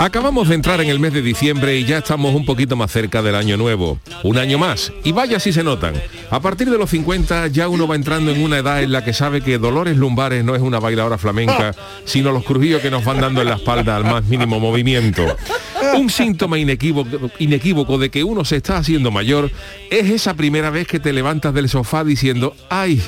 Acabamos de entrar en el mes de diciembre y ya estamos un poquito más cerca del año nuevo. Un año más. Y vaya si se notan. A partir de los 50 ya uno va entrando en una edad en la que sabe que Dolores Lumbares no es una bailadora flamenca, sino los crujidos que nos van dando en la espalda al más mínimo movimiento. Un síntoma inequívoco, inequívoco de que uno se está haciendo mayor es esa primera vez que te levantas del sofá diciendo, ¡ay!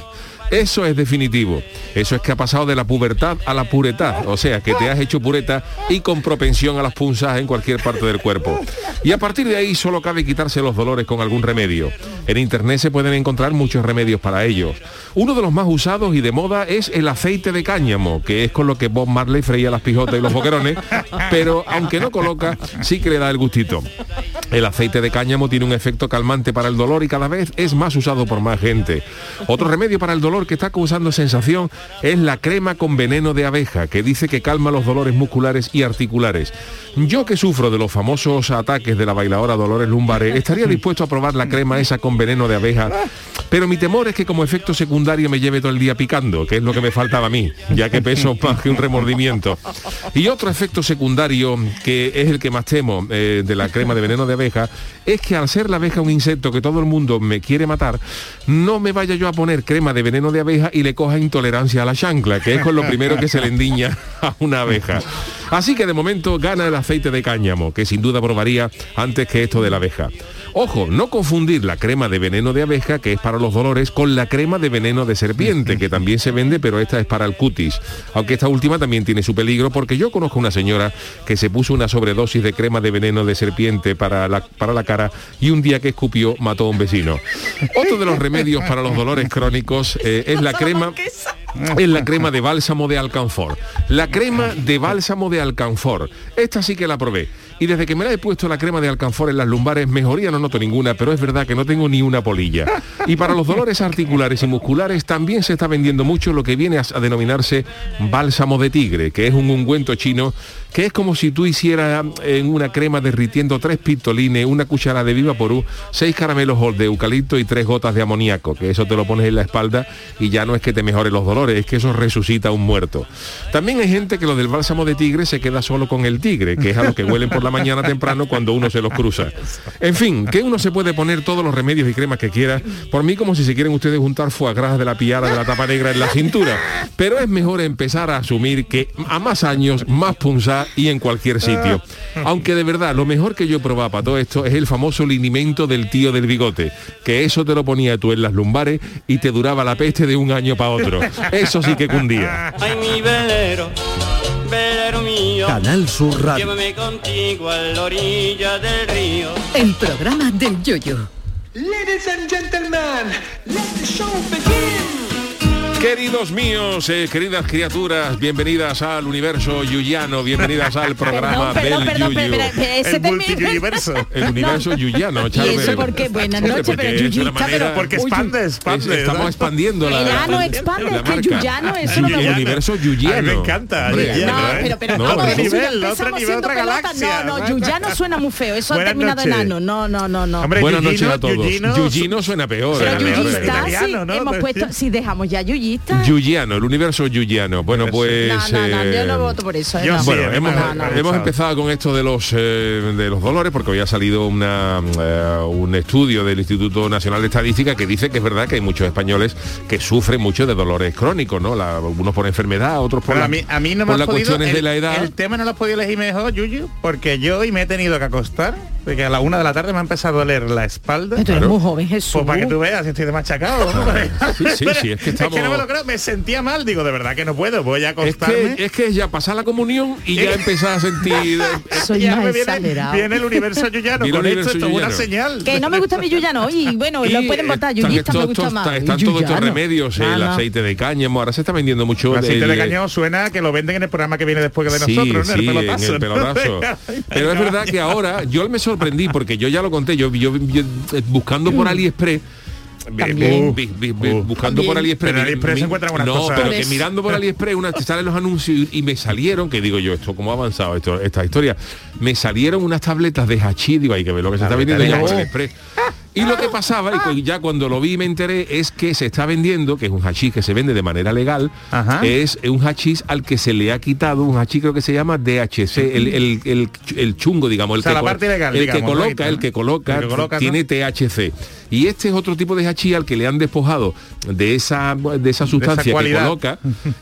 Eso es definitivo. Eso es que ha pasado de la pubertad a la puretad. O sea, que te has hecho pureta y con propensión a las punzas en cualquier parte del cuerpo. Y a partir de ahí solo cabe quitarse los dolores con algún remedio. En internet se pueden encontrar muchos remedios para ellos. Uno de los más usados y de moda es el aceite de cáñamo, que es con lo que Bob Marley freía las pijotas y los boquerones, pero aunque no coloca, sí que le da el gustito. El aceite de cáñamo tiene un efecto calmante para el dolor y cada vez es más usado por más gente. Otro remedio para el dolor que está causando sensación es la crema con veneno de abeja, que dice que calma los dolores musculares y articulares. Yo que sufro de los famosos ataques de la bailadora Dolores Lumbares, estaría dispuesto a probar la crema esa con veneno de abeja, pero mi temor es que como efecto secundario me lleve todo el día picando, que es lo que me faltaba a mí, ya que peso más que un remordimiento. Y otro efecto secundario, que es el que más temo eh, de la crema de veneno de abeja, es que al ser la abeja un insecto que todo el mundo me quiere matar, no me vaya yo a poner crema de veneno de abeja y le coja intolerancia a la chancla, que es con lo primero que se le endiña a una abeja. Así que de momento gana el aceite de cáñamo, que sin duda probaría antes que esto de la abeja. Ojo, no confundir la crema de veneno de abeja, que es para los dolores, con la crema de veneno de serpiente, que también se vende, pero esta es para el cutis. Aunque esta última también tiene su peligro, porque yo conozco una señora que se puso una sobredosis de crema de veneno de serpiente para la, para la cara y un día que escupió mató a un vecino. Otro de los remedios para los dolores crónicos eh, es la crema es la crema de bálsamo de alcanfor. La crema de bálsamo de alcanfor. Esta sí que la probé. Y desde que me la he puesto la crema de alcanfor en las lumbares, mejoría no noto ninguna, pero es verdad que no tengo ni una polilla. Y para los dolores articulares y musculares también se está vendiendo mucho lo que viene a, denominarse bálsamo de tigre, que es un ungüento chino que es como si tú hicieras en una crema derritiendo tres pistolines, una cuchara de viva porú, seis caramelos de eucalipto y tres gotas de amoníaco, que eso te lo pones en la espalda y ya no es que te mejore los dolores, es que eso resucita a un muerto. También hay gente que lo del bálsamo de tigre se queda solo con el tigre, que es a lo que huelen por la mañana temprano cuando uno se los cruza. En fin, que uno se puede poner todos los remedios y cremas que quiera, por mí como si se quieren ustedes juntar foie gras de la piara de la tapa negra en la cintura. Pero es mejor empezar a asumir que a más años, más y en cualquier sitio. Aunque de verdad, lo mejor que yo he probado para todo esto es el famoso linimento del tío del bigote, que eso te lo ponía tú en las lumbares y te duraba la peste de un año para otro. Eso sí que cundía. Ay, mi velero, velero mío. Canal Sur Radio. Llévame contigo a la orilla del río. El programa del Yoyo. Ladies and gentlemen, let the show begin. Queridos míos, eh, queridas criaturas, bienvenidas al universo yuyano, bienvenidas al programa Perdón, perdón, del perdón, Yuyu. ese El multiyuniverso. El universo yuyano, ¿Y Charbel. eso por qué? Buenas noches, Porque pero es yuyista, manera- pero... Porque Uy, expande, Es- expande. estamos ¿no? expandiendo la, El ano la- expande, la es que yuyano, eso no me El gusta. universo A mí yuyano. me encanta. Hombre, yuyano, No, ¿eh? pero, pero No, no, otro nivel, otro empezamos nivel, siendo otra pelota. galaxia. No, no, Yuyano suena muy feo. Eso ha terminado en ano. No, no, no, no. Buenas Yuyino, noches a todos. Yuyino, Yuyino suena peor. Pero eh, Yuyino. Yuyista, ¿no? hemos puesto, si dejamos ya Yuyista. Yuyano, el universo yuyano. Bueno, pues... No, no, no, yo eh, no voto por eso. eh, yo no. sí, Bueno, hemos, empezado con esto de los eh, de los dolores porque hoy ha salido una, eh, un estudio del Instituto Nacional de Estadística que dice que es verdad que hay muchos españoles que sufren mucho de dolores crónicos, ¿no? La- algunos por enfermedad, otros por, Pero la- a mí, a mí no me por has las podido, cuestiones el, de la edad. El tema no lo has podido elegir mejor, Yuyu, porque yo hoy me he tenido que acostar, porque a la una de la tarde me ha empezado a doler la espalda. Tú eres Claro. muy joven, Jesús. Pues para que tú veas, estoy de machacado. ¿no? Sí, sí, sí, es que estamos- no me lo creo, me sentía mal, digo, de verdad que no puedo, voy a Es acostarme. que, es que ya pasa la comunión y ya empezás a sentir... Soy ya más me viene, exagerado. viene el universo yuyano, con esto, universo esto es una señal. Que no me gusta mi Yuyano. Y bueno, lo pueden votar. están Yuyista me gusta más. Están todos estos remedios, el no. aceite de cáñamo, ahora se está vendiendo mucho... El aceite el- de cañón suena que lo venden en el programa que viene después de Sí, nosotros, ¿no? sí, el pelotazo. en el pelotazo. Pero es verdad que ahora yo me sorprendí porque yo ya lo conté, yo, yo- yo, eh, buscando por AliExpress También. vi- vi- vi- Uh. buscando por. AliExpress Pero en AliExpress se buenas no, cosas. pero que eso. mirando por AliExpress una, te salen los anuncios y, y me salieron que digo yo esto cómo ha avanzado esto, esta historia me salieron unas tabletas de hachís digo hay que ver lo que se está vendiendo hachís. AliExpress y lo que pasaba y ya cuando lo vi me enteré es que se está vendiendo que es un hachís que se vende de manera legal Ajá. es un hachís al que se le ha quitado un hachís creo que se llama DHC el, el, el, el chungo digamos el O sea, que la co- parte ilegal, el digamos, que ¿no? coloca el que coloca, El que coloca, ¿no? tiene THC y este es otro tipo de hachís al que le han despojado de esa de esa sustancia que coloca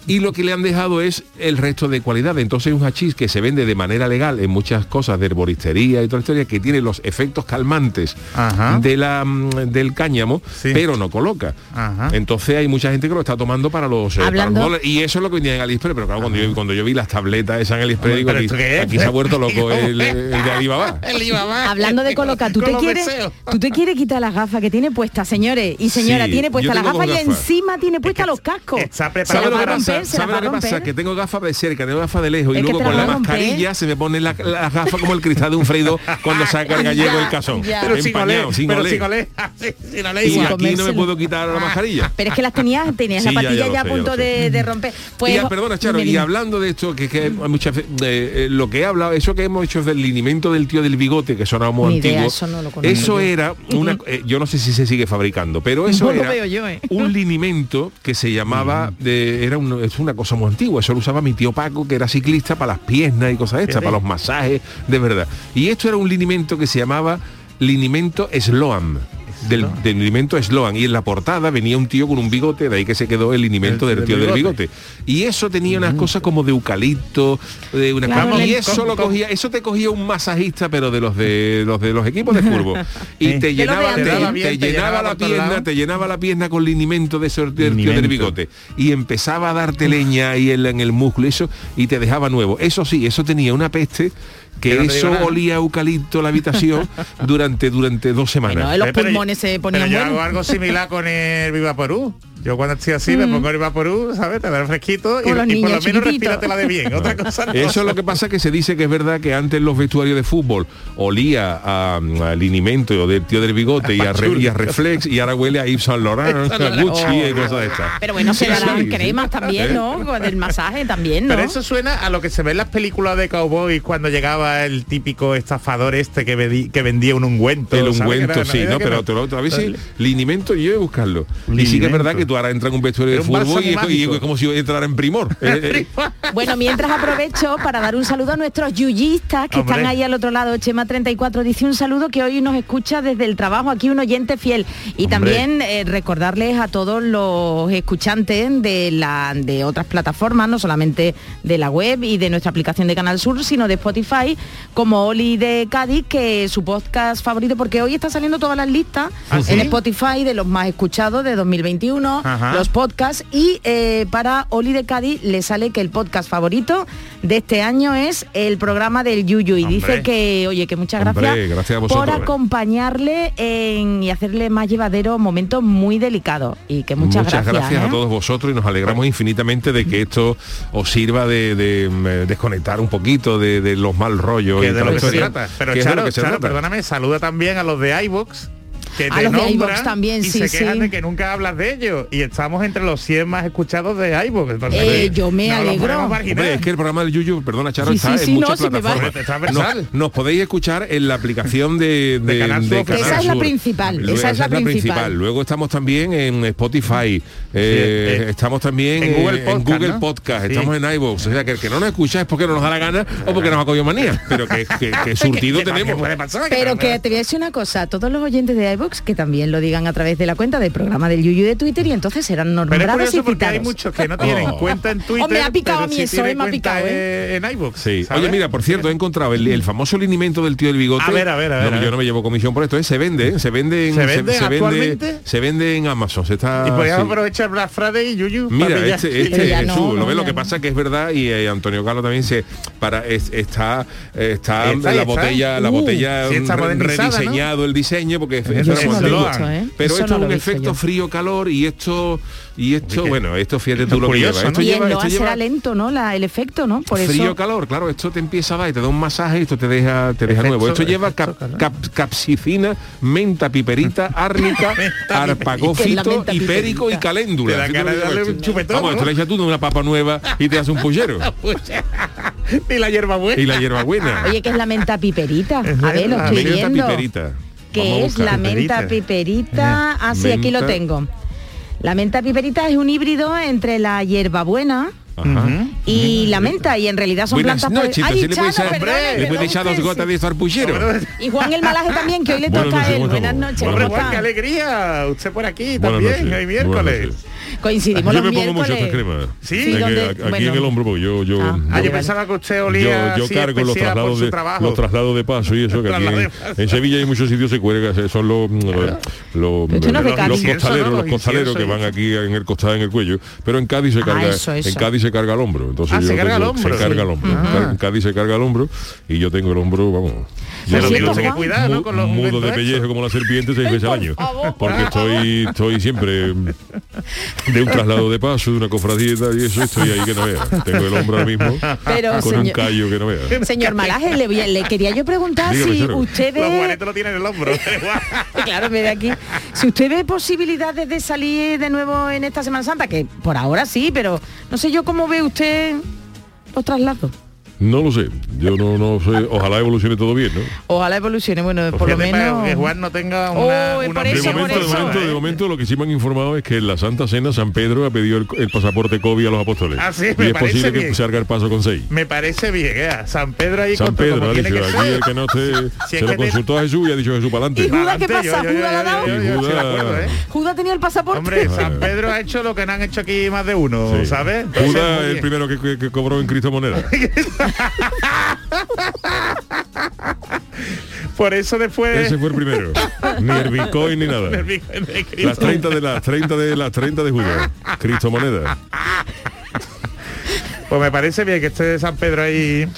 y lo que le han dejado es el resto de cualidad entonces un hachís que se vende de manera legal en muchas cosas de herboristería y toda la historia que tiene los efectos calmantes Ajá. de la mm, del cáñamo Sí. pero no coloca Ajá. entonces hay mucha gente que lo está tomando para los, eh, para los y eso es lo que vendía en AliExpress pero claro cuando yo, cuando yo vi las tabletas esas en AliExpress digo ¿pero aquí, es? aquí se ha vuelto loco el, el de Alibaba El. Hablando de colocar, ¿tú te, quieres, tú te quieres quitar las gafas que tiene puestas, señores y señora, Sí, tiene las tengo gafas. y encima tiene puestas los cascos. está Se preparado romper, ¿Sabe lo que pasa? Que tengo gafas de cerca, tengo gafas de lejos Es y luego con la mascarilla se me pone la, la gafa como el cristal de un freído cuando saca el gallego el cazón. ya. Pero sin pero Y aquí no me puedo quitar la mascarilla. Pero es que las tenías, tenías la patilla ya a punto de, romper. Pues, y, ah, perdona, Charo, y hablando de esto, que, que hay muchas eh, lo que he hablado, eso que hemos hecho del linimento del tío del bigote, que suena muy antiguo, eso era una, eh, yo no sé si se sigue fabricando, pero eso No lo era veo yo, ¿eh? un linimento que se llamaba, de- era un- es una cosa muy antigua, eso lo usaba mi tío Paco, que era ciclista para las piernas y cosas estas, para los masajes, de verdad. Y esto era un linimento que se llamaba linimento Sloan. Del, del linimento Sloan. Y en la portada venía un tío con un bigote de ahí que se quedó el linimento El- del del tío del bigote. bigote. Y eso tenía unas cosas como de eucalipto de una Claro, cosa- y el- eso con- lo cogía eso te cogía un masajista pero de los de los de los equipos de fútbol. Y te llenaba te, bien. te Bien, te llenaba llenaba la pierna te llenaba la pierna con linimento de ese del tío del bigote. Y empezaba a darte leña ahí en, en el músculo eso y te dejaba nuevo. Eso sí eso tenía una peste que Que no eso olía a eucalipto la habitación durante durante dos semanas. Bueno, los Eh, pero pulmones yo- se ponían pero yo hago algo similar con el Vivaporú. Yo cuando estoy así Mm. me pongo el Vivaporú, ¿sabes? Te da el fresquito y, por lo menos respíratela de bien. Otra cosa no. Eso es lo que pasa que se dice que es verdad que antes los vestuarios de fútbol olía a, a linimento del tío del bigote y a, re- y a reflex y ahora huele a Yves Saint Laurent, a Gucci y cosas de estas. Pero bueno, se Sí, darán sí. cremas también, ¿Eh? ¿no? Con el masaje también, ¿no? Pero eso suena a lo que se ve en las películas de cowboy cuando llegaba el típico estafador este que, que vendía un ungüento. El ungüento, sí, ¿no? Pero otra vez sí, linimento yo voy a buscarlo. Y sí que es verdad que tú ahora entras en un vestuario de fútbol y, es- y mágico. es como si entrara en primor. Eh, eh, Bueno, mientras aprovecho para dar un saludo a nuestros yuyistas que Hombre. están ahí al otro lado. Chema 34 dice un saludo que hoy nos escucha desde el trabajo, aquí un oyente fiel. Y Hombre. también eh, recordarles a todos los escuchantes de, la, de otras plataformas, no solamente de la web y de nuestra aplicación de Canal Sur, sino de Spotify, como Oli de Cádiz, que es su podcast favorito, porque hoy está saliendo todas las listas ¿Ah, sí? en Spotify de los más escuchados de 2021 Ajá. los podcasts y eh, para Oli de Cádiz le sale que el podcast favorito de este año es el programa del Yuyu y Hombre. dice que, oye, que muchas Hombre, gracias, gracias a por vosotros. acompañarle en- y hacerle más llevadero momentos muy delicados y que muchas, gracias. a ¿eh? todos vosotros y nos alegramos infinitamente de que esto os sirva de, de, mm, desconectar un poquito de, de los mal rollos que y de lo la que se historia, trata. Pero que es de lo Charo, que se Charo, trata. perdóname, saluda también a los de iVox que A te los de nombran iVox también, y sí, se quejan sí. de que nunca hablas de ellos y estamos entre los 100 más escuchados de iVox. Entonces, Eh, yo me no alegro. Hombre, es que el programa del Yuyu, perdona Charo, Sí, está sí, en no, va. plataformas. Transversal. Nos, nos podéis escuchar en la aplicación de, de, De Canal Sur. Canal Esa es la Sur. principal, Luego- esa es la principal. Luego estamos también en Spotify, eh, eh, estamos también en Google en Podcast, Google ¿no? Podcast, Sí. estamos en iVoox. O sea, que el que no nos escucha es porque no nos da la gana o porque nos ha cogido manía. Pero que, que, que surtido ¿Qué- qué- qué tenemos. Pero que te voy a decir una cosa, todos los oyentes de iVoox que también lo digan a través de la cuenta del programa del Yuyu de Twitter y entonces serán Pero es nombrados y porque citados. hay muchos que no tienen Oh. cuenta en Twitter. Hombre, me ha picado a mí sí eso, eh, me ha picado, eh, en iVoox. Sí. ¿sabes? Oye, mira, por cierto, he encontrado el, el famoso linimento del tío del bigote. A ver, a ver, a ver, No, a ver. yo no me llevo comisión por esto, ¿eh? se vende, ¿eh? se vende en, ¿Se vende vende, actualmente? se vende en Amazon. Se está, Y podríamos sí. aprovechar Black Friday y Yuyu. Mira, este, este Jesús, no, lo ves, lo que pasa que es verdad y eh, Antonio Carlos también se para es- está está, Está la botella la Uh, botella sí, rediseñado el diseño porque eso no lo ¿eh? pero Eso esto no es lo un efecto yo. frío calor y esto y esto bueno esto fíjate tú lo que curioso, lleva esto lleva lo será lento, ¿no? La, el efecto, ¿no? Por frío eso. calor claro esto te empieza a dar y te da un masaje y esto te deja te deja Efecto- nuevo esto lleva cap- efecto calor. cap- capsicina menta piperita árnica ¿Qué es arpagofito la menta hipérico y caléndula Te da Fíjate ganas de lo que darle lleva un esto. chupetón, vamos esto le echas tú de una papa nueva y te hace un pullero y la hierba buena. y la hierbabuena Oye, que es la menta piperita. A ver, lo estoy menta viendo. piperita que es la menta piperita. Ah, sí, aquí lo tengo. La menta piperita es un híbrido entre la hierbabuena Ajá. y la menta y en realidad son Buenas plantas noches, Ay, le Chano, le echar dos gotas de. Y Juan el Malaje también, que hoy le Buenas toca a noches, él. ¿cómo Buenas noches, Hombre, ¿cómo Juan, qué alegría. Usted por aquí Buenas también, hoy buenas miércoles. Coincidimos Yo los me pongo mucho miércoles. esta crema. Sí, Sí, Aquí- donde- aquí bueno. en el hombro, porque yo, yo, Ah, Ah, yo vale. pensaba que usted yo, olía yo así cargo los traslados su de trabajo. los traslados de paso y eso que aquí en, Sevilla hay muchos sitios se cuelga, son los los, los, no costaleros, Los los costaleros que van aquí en el costado en el cuello, pero en Cádiz se Ah, carga eso, eso. en Cádiz se carga el hombro, entonces Ah, yo se carga el tengo- hombro. se carga el Sí. hombro. Ah. En Cádiz se carga el hombro y yo tengo el hombro, vamos. Pero Por tiene cierto, usted que Juan. cuidar, ¿no? Con los mudo de pellejo como la serpiente seis veces al año porque por estoy estoy siempre de un traslado de paso de una cofradía y tal, y eso estoy ahí que no vea tengo el hombro ahora mismo Pero, con un callo que no vea Señor Malaje, le, le quería yo preguntar Dígame, si Charo. usted Los lo tienen en el hombro. Claro, aquí. Si usted ve posibilidades de salir de nuevo en esta Semana Santa, que por ahora sí, pero no sé yo cómo ve usted los traslados. No lo sé yo no no sé ojalá evolucione todo bien ¿no? Ojalá evolucione, bueno, por lo menos... Que Juan no tenga Oh, una, de momento, por de eso, momento, ¿eh? de momento lo que sí me han informado es que en la Santa Cena San Pedro ha pedido el, el pasaporte COVID a los apóstoles. Ah, sí, y me es parece posible que bien. salga el paso con seis. Me parece bien, ¿eh? San Pedro ahí San Pedro como ha dicho, que aquí ser. el que no se, Si se lo te- consultó a Jesús y ha dicho Jesús para ¿Y adelante. Judas qué pasa? ¿Judas la dado? Judas- ¿eh? ¿Judas tenía el pasaporte? Hombre, Ah. San Pedro ha hecho lo que no han hecho aquí más de uno. ¿sabes? Judas el primero que cobró en Cristo moneda. Por eso después... Ese fue el primero. Ni el Bitcoin ni nada. Las 30 de las 30 de las 30 de Judas. Cristo moneda. Pues me parece bien que esté San Pedro ahí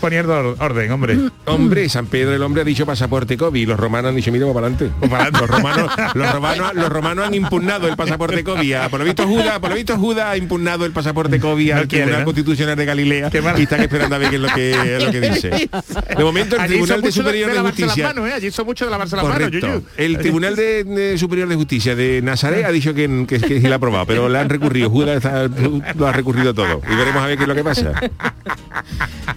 poniendo or- orden, hombre. Hombre, San Pedro el hombre ha dicho pasaporte COVID y los romanos han dicho, mira, para adelante. Los romanos, los romanos, los romanos han impugnado el pasaporte COVID. Ah, Por lo visto Judas, por lo visto Judas ha impugnado el pasaporte COVID al No quiere, Tribunal ¿no? Constitucional de Galilea y están esperando a ver qué es lo que, lo que dice. De momento el Allí Tribunal de Superior de, Justicia Las manos, ¿eh? Allí son mucho de lavarse las manos. Yuyu. El Tribunal de, de Superior de Justicia de Nazaret ha dicho que, que, que sí la ha aprobado, pero le han recurrido. Judas está- lo ha recurrido todo. Y veremos a ver qué es lo que pasa.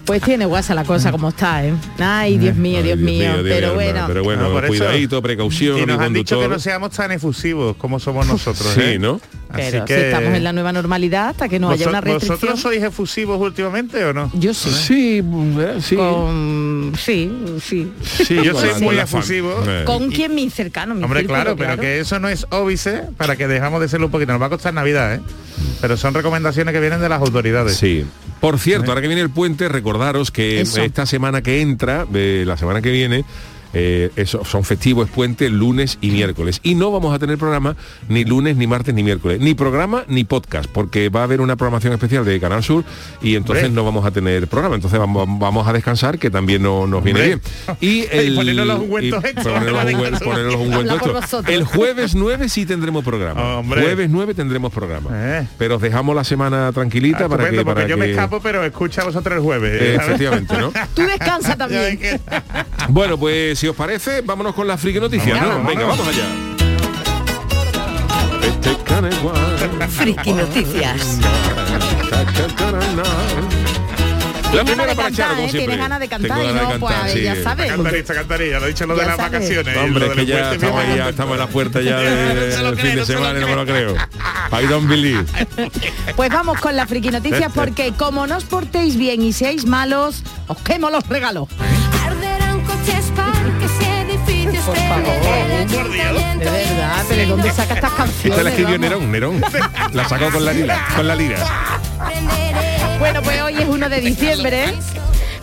Pues tiene guasa la cosa como está, ¿eh? Ay, Dios mío, Ay, Dios, mío. Dios mi pero bueno. Pero bueno, cuidadito, precaución, Y nos han dicho que no seamos tan efusivos como somos nosotros, Sí, ¿eh? ¿no? Así Pero que- si estamos en la nueva normalidad hasta que no haya ¿Vosot- una restricción. ¿Vosotros sois efusivos últimamente o no? Yo sí. Sí, eh, sí. Con... Sí, sí. Sí, Yo soy muy efusivo. Eh. Con quien mi cercano, mi Hombre, círculo, claro, pero que eso no es óbice para que dejamos de serlo un poquito. Nos va a costar Navidad, ¿eh? Pero son recomendaciones que vienen de las autoridades. Sí. Por cierto, ahora que viene el puente, recordaros que Eso. esta semana que entra, eh, la semana que viene, eh, eso, son festivos, es puente, lunes y miércoles. Y no vamos a tener programa ni lunes, ni martes, ni miércoles. Ni programa, ni podcast, porque va a haber una programación especial de Canal Sur y entonces no vamos a tener programa. Entonces vamos, vamos a descansar, que también no, nos viene bien. Y el, ponernos los ungüentos y extra. ponernos los ungüentos- ponernos los ungüentos Habla por extra. vosotros. El jueves 9 sí tendremos programa. Hombre. Jueves 9 tendremos programa. Eh. Pero os dejamos la semana tranquilita Ah, para que... porque Para yo me que- escapo, pero escucha a vosotros el jueves. Eh, efectivamente, ¿no? Tú descansa también. que- Bueno, pues si os parece, vámonos con la friki noticia, ¿no? vamos. Venga, vamos allá. Este. Friki Noticias. La Tiene primera ganas para de Charo, cantar, como ¿eh? siempre. Tiene ganas de cantar Tengo y de no, pues, cantar, ya sí. sabes. Cantarista, cantarilla, lo he dicho lo de Ya las sabes. vacaciones. Hombre, es de que ya estamos, mira. ya estamos en la puerta ya No del cree, fin de no semana y no me lo creo. I don't believe. Pues vamos con la friki noticias porque como no os portéis bien y seáis malos, os quemo los regalos. Coches, parques y edificios. Por favor. De verdad, pero ¿de dónde saca estas canciones? Esta la escribió. Nerón, Nerón. La sacó con la liga, con la liga. Bueno, pues hoy es 1 de diciembre, ¿eh?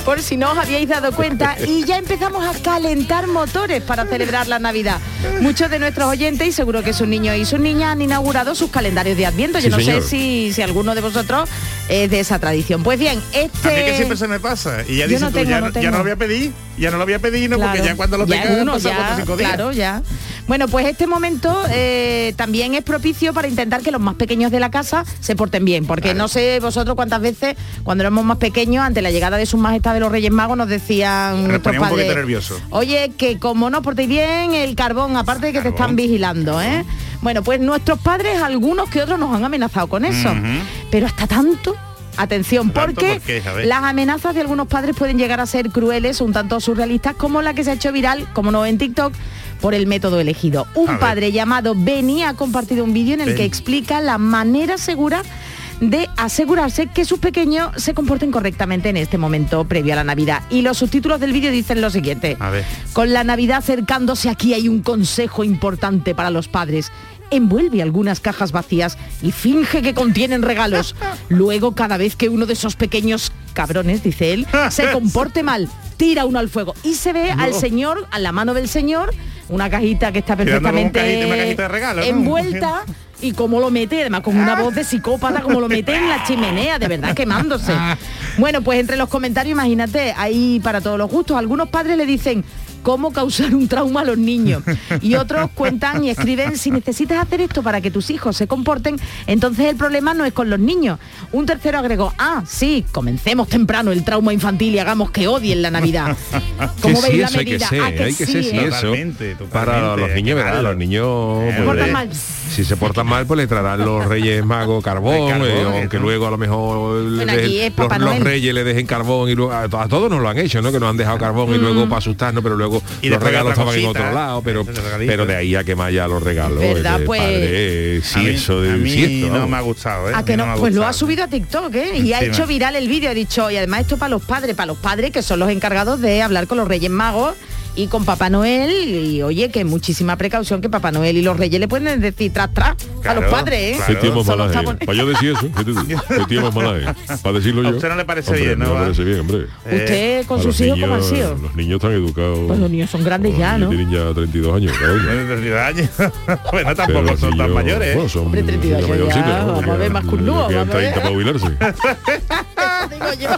por si no os habíais dado cuenta, y ya empezamos a calentar motores para celebrar la Navidad. Muchos de nuestros oyentes, y seguro que sus niños y sus niñas han inaugurado sus calendarios de Adviento. Yo Sí, no señor. sé si, si alguno de vosotros es de esa tradición. Pues bien, este... A mí que siempre se me pasa. Y ya dices no tú, tengo, ya, no ya tengo. no lo voy a pedir, ya no lo voy a pedir, no, porque ya cuando lo tenga uno, ya, cuatro o cinco días. Claro, ya. Bueno, pues este momento eh, también es propicio para intentar que los más pequeños de la casa se porten bien, porque no sé vosotros cuántas veces cuando éramos más pequeños, ante la llegada de sus majestades los Reyes Magos, nos decían un poquito nervioso. oye, que como no os portéis bien, el carbón, aparte de que te están vigilando, ¿eh? Bueno, pues nuestros padres, algunos que otros nos han amenazado con eso, pero hasta tanto... Atención, ¿Tanto porque por las amenazas de algunos padres pueden llegar a ser crueles, un tanto surrealistas, como la que se ha hecho viral, como no en TikTok, por el método elegido. Un A ver. padre llamado Beni ha compartido un vídeo en el que explica la manera segura de asegurarse que sus pequeños se comporten correctamente en este momento previo a la Navidad. Y los subtítulos del vídeo dicen lo siguiente. A ver. Con la Navidad acercándose aquí hay un consejo importante para los padres. Envuelve algunas cajas vacías y finge que contienen regalos. Luego, cada vez que uno de esos pequeños cabrones, dice él, se comporte mal, tira uno al fuego. Y se ve al señor, a la mano del señor, una cajita que está perfectamente cajita- una cajita de regalo, ¿no? envuelta. Y cómo lo mete, además con una voz de psicópata, como lo mete en la chimenea, de verdad quemándose. Bueno, pues entre los comentarios, imagínate, hay para todos los gustos. Algunos padres le dicen cómo causar un trauma a los niños. Y otros cuentan y escriben, si necesitas hacer esto para que tus hijos se comporten, entonces el problema no es con los niños. Un tercero agregó, ah, sí, comencemos temprano el trauma infantil y hagamos que odien la Navidad. Que ¿Cómo sí, veis la eso hay que medida? ser, Ah, que hay que sí, ser sí, ¿eh? Totalmente, Para los niños, ¿verdad? Los niños, Eh, pues, mal. si se portan mal, pues le traerán los Reyes Magos carbón, carbón, eh, aunque luego a lo mejor Bueno, dejen- los. Reyes le dejen carbón y luego, a, a todos nos lo han hecho, ¿no? Que nos han dejado carbón y luego para asustarnos, pero luego Y los regalos estaban en otro lado, pero, ese regalito. pero de ahí a que ya los regalos. ¿Verdad? ese Pues- padre, eh, sí, a mí, eso de a mí sí, esto, no me ha gustado, ¿eh? ¿A que no? pues lo ha subido a TikTok, ¿eh? Y ha hecho viral el vídeo, ha dicho, y además esto para los padres, para los padres que son los encargados de hablar con los Reyes Magos y con Papá Noel, y oye, que muchísima precaución que Papá Noel y los Reyes le pueden decir tras tras a los padres, ¿eh? claro. Qué malaje. Para yo decir eso. Para decirlo A yo. usted no le parece Hombre, bien, ¿no, me va? parece bien, hombre. Usted con A sus hijos, ¿cómo han niños- sido? Los niños están educados. Pues los niños son grandes ya, ¿no? Tienen ya 32 años cada uno. Bueno, 32 años. bueno, Pero tampoco son tan mayores, ¿eh? bueno, son Hombre, 32 ya ya, mayorcitos, ¿no? vamos a ver, más curnudo, quedan vamos a ver. 30 para jubilarse. Digo yo.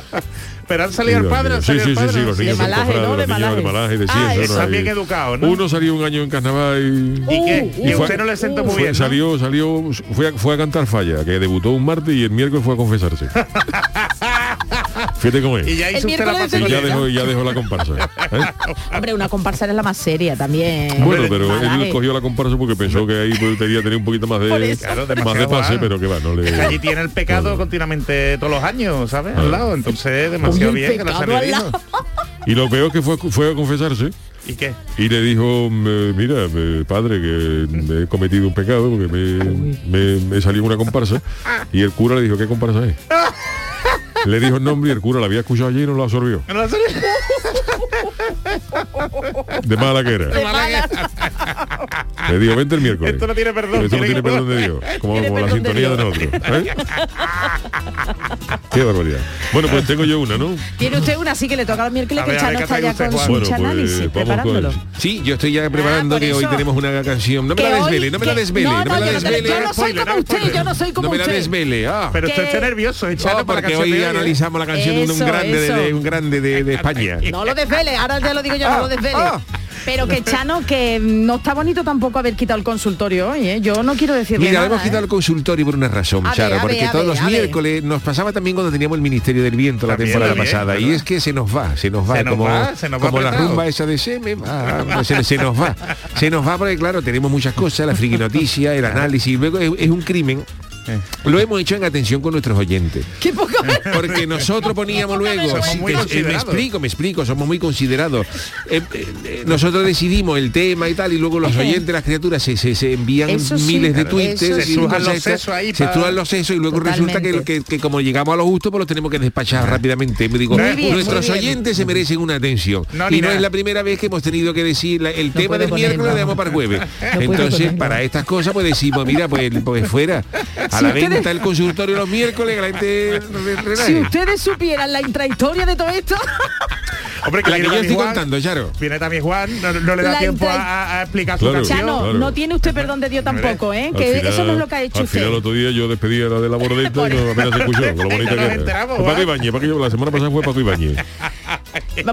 Han salido el padre, han Sí, sí, sí, sí, los De niños son malaje, ¿no? De los niños de malaje. de sí, Ah, eso bien educados, ¿no? Uno salió un año en carnaval y... ¿Y qué? Uh, y usted no le sentó muy Fue- bien, ¿no? salió, salió, fue a, fue a cantar falla, que debutó un martes y el miércoles fue a confesarse. Fíjate cómo es. Y ya El hizo usted la miércoles parte Y de ya dejó, ya dejó la comparsa. ¿eh? Hombre, una comparsa es la más seria también. Bueno, pero él cogió la comparsa porque pensó que ahí pues, tenía tener un poquito más de. Claro, más de pase, pero que va, no le... Allí tiene el pecado No. continuamente todos los años, ¿sabes? Al lado. Entonces, demasiado bien que lado. Y lo peor que fue, fue a confesarse ¿Y qué? y le dijo, "Me- mira, me- padre, que me he cometido un pecado porque me, me, me salió una comparsa. Y el cura le dijo, ¿qué comparsa es? Le dijo el nombre y el cura la había escuchado allí y no lo absorbió. ¿No lo salió? De mala que era. Le dijo, vente el miércoles. Esto no tiene perdón. Esto no tiene perdón de Dios. Como, la de sintonía de nosotros. ¿eh? Qué barbaridad. Bueno, pues tengo yo una, ¿no? Tiene usted una, sí que le toca los miércoles A que el Chano qué está trae ya usted, con Juan. su Bueno, pues análisis, preparándolo. con... Sí, yo estoy ya preparando Ah, que hoy tenemos una canción. No me Que la hoy- desvele, no me la desvele, no, no, me la yo no te- desvele. yo no soy Spoiler, como usted, spoiler. yo no soy como No me la usted. desvele, ah. Pero usted que- está nervioso, Ah, la porque hoy ¿eh? analizamos la canción de un grande de, un grande de, de España. No lo desvele, ahora ya lo digo yo, no Ah, lo desvele. Pero que Chano, que no está bonito tampoco haber quitado el consultorio hoy, ¿eh? Yo no quiero decirle Mira, nada, hemos ¿eh? quitado el consultorio por una razón, A Charo, a porque a todos los miércoles nos pasaba también cuando teníamos el Ministerio del Viento la temporada también, pasada. Y es que se nos va, se nos va, Se nos como, va, se nos va como la rumba esa de se me va, se, se nos va. Se nos va porque claro, tenemos muchas cosas, la friki noticia, el análisis, luego es, es un crimen. Eh. Lo hemos hecho en atención con nuestros oyentes. Qué Porque nosotros poníamos luego, eh, me explico, me explico, somos muy considerados. Eh, eh, nosotros decidimos el tema y tal, y luego los oyentes, las criaturas, se, se- se envían Eso sí, miles de tweets. Se estrujan cosas los sesos ahí se pa- estrujan los sesos y luego resulta que, Totalmente. que- que como llegamos a los gustos, pues los tenemos que despachar rápidamente. Me digo, bien, nuestros oyentes se merecen una atención. No, y no nada. es la primera vez que hemos tenido que decir la- el tema del ponerlo. miércoles lo dejamos para el jueves. Entonces, para estas cosas, pues decimos, mira, pues, pues fuera. A Si la ustedes- venta el consultorio los miércoles, la gente. Si ustedes supieran la intrahistoria de todo esto, Hombre, que La que yo estoy Juan, contando, Charo. Viene también Juan, no, no le da La tiempo a, a explicar su Claro. canción. Chano, claro. no tiene usted perdón de Dios tampoco, ¿eh? Al Que final- eso no es lo que ha hecho Al usted. final otro día yo despedí a la de la bordeta y no, apenas se escuchó, con lo bonita que era. Paco Paco, la semana pasada fue Paco Ibáñez.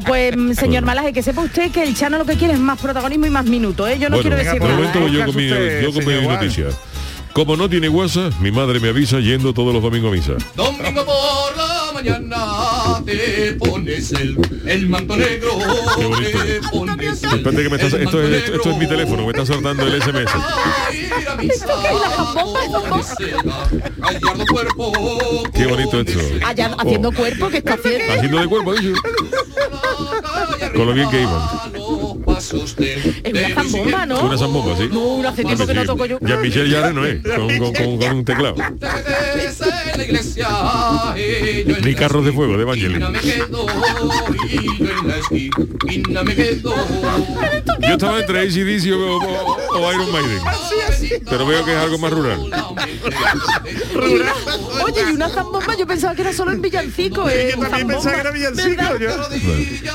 Pues, señor Malaje, que sepa usted que el Chano lo que quiere es más protagonismo y más minutos, ¿eh? Yo no bueno, quiero decir nada. momento ¿eh? yo con mi, yo con mi. Como no tiene WhatsApp, mi madre me avisa yendo todos los domingos a misa. Domingo por la mañana te pones el, el manto negro. Qué bonito. Te pones el, Espérate que me está, el esto, es, esto, esto es mi teléfono, me está soltando el SMS. Qué bonito esto. Allá haciendo cuerpo, que está haciendo? Haciendo de cuerpo, dicho. Con lo bien que iban. Es una zambomba, ¿no? Una zambomba, sí. No, hace tiempo que no toco yo. Ya Michelle Yare no es, con, con- con- con un teclado. En la iglesia la carros de fuego de y yo estaba entre ACDC o, o- o Iron Maiden. Pero veo que es algo más rural. Oye, y una zambomba yo pensaba que era solo en villancico, ¿eh? Yo también pensaba que era villancico. Yo.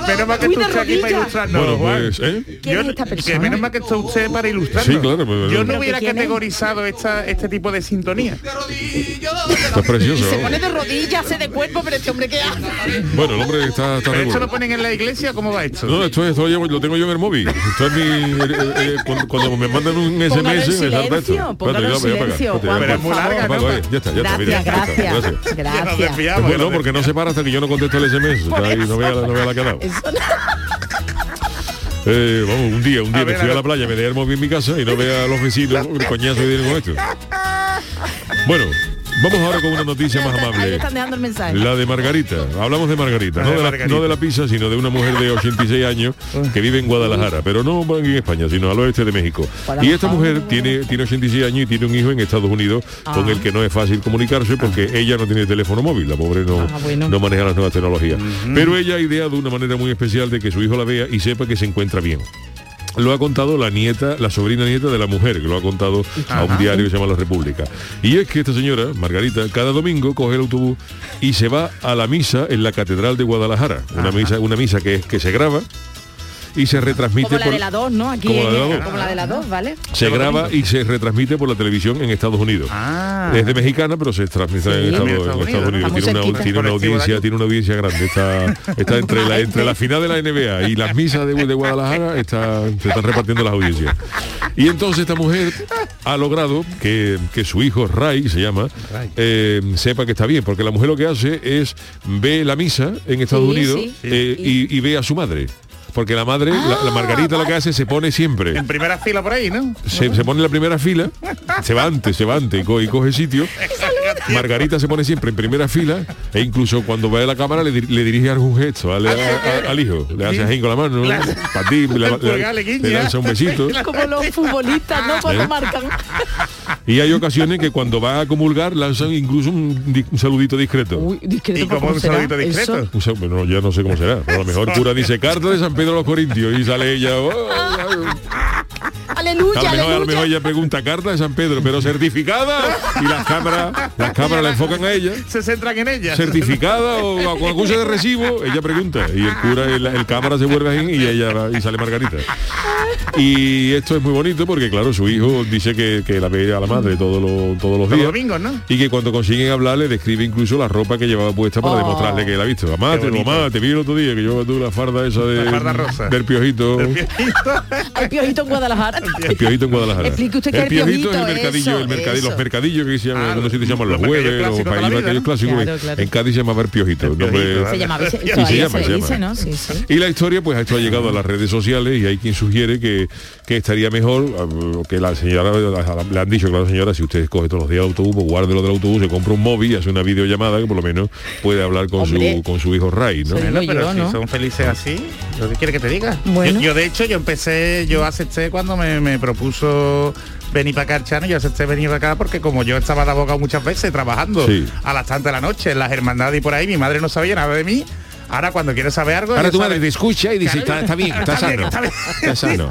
Menos mal que Uy, tú estás aquí para ilustrarnos, Bueno, pues, ¿eh? ¿Quién Yo- es esta que persona? menos mal que está usted para ilustrarnos. Sí, claro, pero- Yo no ¿Pero hubiera categorizado esta, este tipo de sintonía. Está precioso. Se ¿no? pone de rodillas, hace de cuerpo, pero este hombre qué hace. Bueno, el hombre está, está ¿Pero esto lo ponen en la iglesia? ¿Cómo va esto? No, esto, es- esto yo- lo tengo yo en el móvil. Esto es mi, eh, eh, cuando, cuando me mandan un SMS, Póngalo en me salta esto. silencio, póngalo en Pero es muy por larga. ¿no? Eh, Ya está, ya está, mira, Gracias, ya está, gracias. Gracias. Bueno, porque no se para hasta que yo no contesto el SMS. Ahí no vea, no vea la que no- Eh, vamos, un día, un día A me ver, fui a a la playa, me dejé el móvil en mi casa y no vea a los vecinos el coñazo que tienen con esto. Bueno, vamos ahora con una noticia más amable. están dejando el mensaje. La de Margarita. Hablamos de Margarita, La no de la, no de la pizza, sino de una mujer de 86 años que vive en Guadalajara, pero no aquí en España, sino al oeste de México. Y esta mujer tiene, tiene 86 años y tiene un hijo en Estados Unidos con Ah. el que no es fácil comunicarse porque ella no tiene teléfono móvil, la pobre no, Ah, bueno. no maneja las nuevas tecnologías. Pero ella ha ideado una manera muy especial de que su hijo la vea y sepa que se encuentra bien. Lo ha contado la nieta, la sobrina nieta de la mujer, que lo ha contado a un diario que se llama La República. Y es que esta señora, Margarita, cada domingo coge el autobús y se va a la misa en la Catedral de Guadalajara. Una misa, una misa que, que se graba y se retransmite Como la por- de la 2, ¿no? Aquí como la de la en- dos. como la de la 2, ¿vale? se graba y se retransmite por la televisión en Estados Unidos. Ah. Es de mexicana, pero se transmite en, Estados, en Estados Unidos. Tiene una, tiene audiencia, tiene una audiencia grande. Está, está entre la entre la final de la NBA y las misas de, de Guadalajara está, se están repartiendo las audiencias. Y entonces esta mujer ha logrado que, que su hijo Ray se llama eh, sepa que está bien, porque la mujer lo que hace es ve la misa en Estados Sí, Unidos sí. eh, y, y ve a su madre. Porque la madre, la, la Margarita lo que hace se pone siempre En primera fila por ahí, ¿no? se, se pone en la primera fila, se va antes, se va antes y, co- y coge sitio. Margarita se pone siempre en primera fila e incluso cuando va a la cámara le, dir- le dirige algún gesto al, a- a- al hijo. Le hace así con la mano, para ti, le, le le- guiña. le lanza un besito. Como los futbolistas, ¿no? Cuando ¿Eh? marcan. Y hay ocasiones que cuando va a comulgar lanzan incluso un, di- un saludito discreto. Uy, discreto, ¿Y cómo un saludito discreto? Eso. Un sal- bueno, ya no sé cómo será. pero a lo mejor cura dice carta de San Pedro a los Corintios y sale ella. "Oh, oh, oh". Aleluya, a, lo mejor, a lo mejor ella pregunta carta de San Pedro, pero certificada y las cámaras, las cámaras la enfocan a ella. Se centran en ella. certificada o a- con acusa de recibo, ella pregunta y el cura, el, el cámara se vuelve ahí y ella va- y sale Margarita. Y esto es muy bonito porque claro, su hijo dice que, que la ve a la madre todos los todos los Los días. domingos, ¿no? Y que cuando consiguen hablar le describe incluso la ropa que llevaba puesta para Oh. demostrarle que la ha visto. Mamá, te, mamá, te vi el otro día que yo tú la farda esa de La farda rosa. del piojito. Hay piojito en Guadalajara. El piojito en Guadalajara. Explique usted qué el es el piojito es el piojito, mercadillo, eso, el mercadillo, eso. los mercadillos que se llaman, Ah, no sé si se llaman los. En Cádiz se llama ver piojito. El piojito, Se llamaba, se, Y se llama, se se le llama. dice, ¿no? Sí, sí. Y la historia, pues esto ha llegado a las redes sociales y hay quien sugiere que, que estaría mejor eh, que la señora, le han dicho, claro señora, si usted coge todos los días el autobús, pues guárdelo del autobús, se compra un móvil y hace una videollamada que por lo menos puede hablar con Hombre. su con su hijo Ray. Bueno, pero yo, si ¿no? son felices así, ¿lo que quiere que te diga? Bueno. Yo, yo, de hecho yo empecé, yo acepté cuando me, me propuso venir para acá el Chano, yo acepté venir para acá porque como yo estaba de abogado muchas veces trabajando Sí. a las tantas de la noche en las hermandades y por ahí, mi madre no sabía nada de mí. Ahora cuando quiere saber algo, Ahora tu sabe. madre te escucha y dice, está, bien, está Está bien, sano. está bien. Está sano.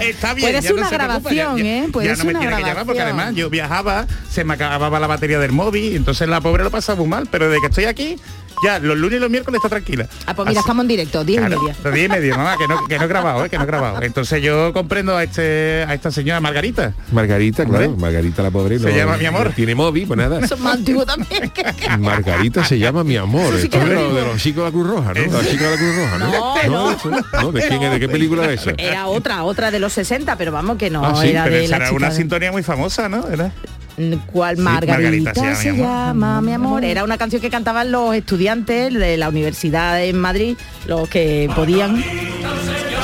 Está bien, Puede ya ser no una se preocupa, grabación, ya- ya- ¿eh? Puede ya ser no me una tiene que llamar porque grabación. además yo viajaba, se me acababa la batería del móvil, entonces la pobre lo pasaba muy mal, pero desde que estoy aquí, ya los lunes y los miércoles está tranquila. Ah, pues mira, Así- estamos en directo, 10 y Claro, media. de diez y media, mamá, que no, que no he grabado, ¿eh? que no he grabado. Entonces yo comprendo a este a esta señora Margarita. Margarita, claro, Hombre. Margarita la pobre Se no- llama mi amor. Tiene móvil, pues nada. Eso es más antiguo también. Margarita se llama mi amor. sí Esto es de, los- antiguo. de los chicos de la Cruz Roja, ¿no? La chica de la Cruz Roja, ¿no? No, no. ¿no? ¿De quién? ¿De qué película es esa? Era otra, otra de los 60, pero vamos que no Ah, sí, era Pero de esa la era una de- sintonía muy famosa, ¿no? Era- ¿Cuál Sí, Margarita, Margarita se llama, mi amor? Era una canción que cantaban los estudiantes de la universidad en Madrid, los que podían.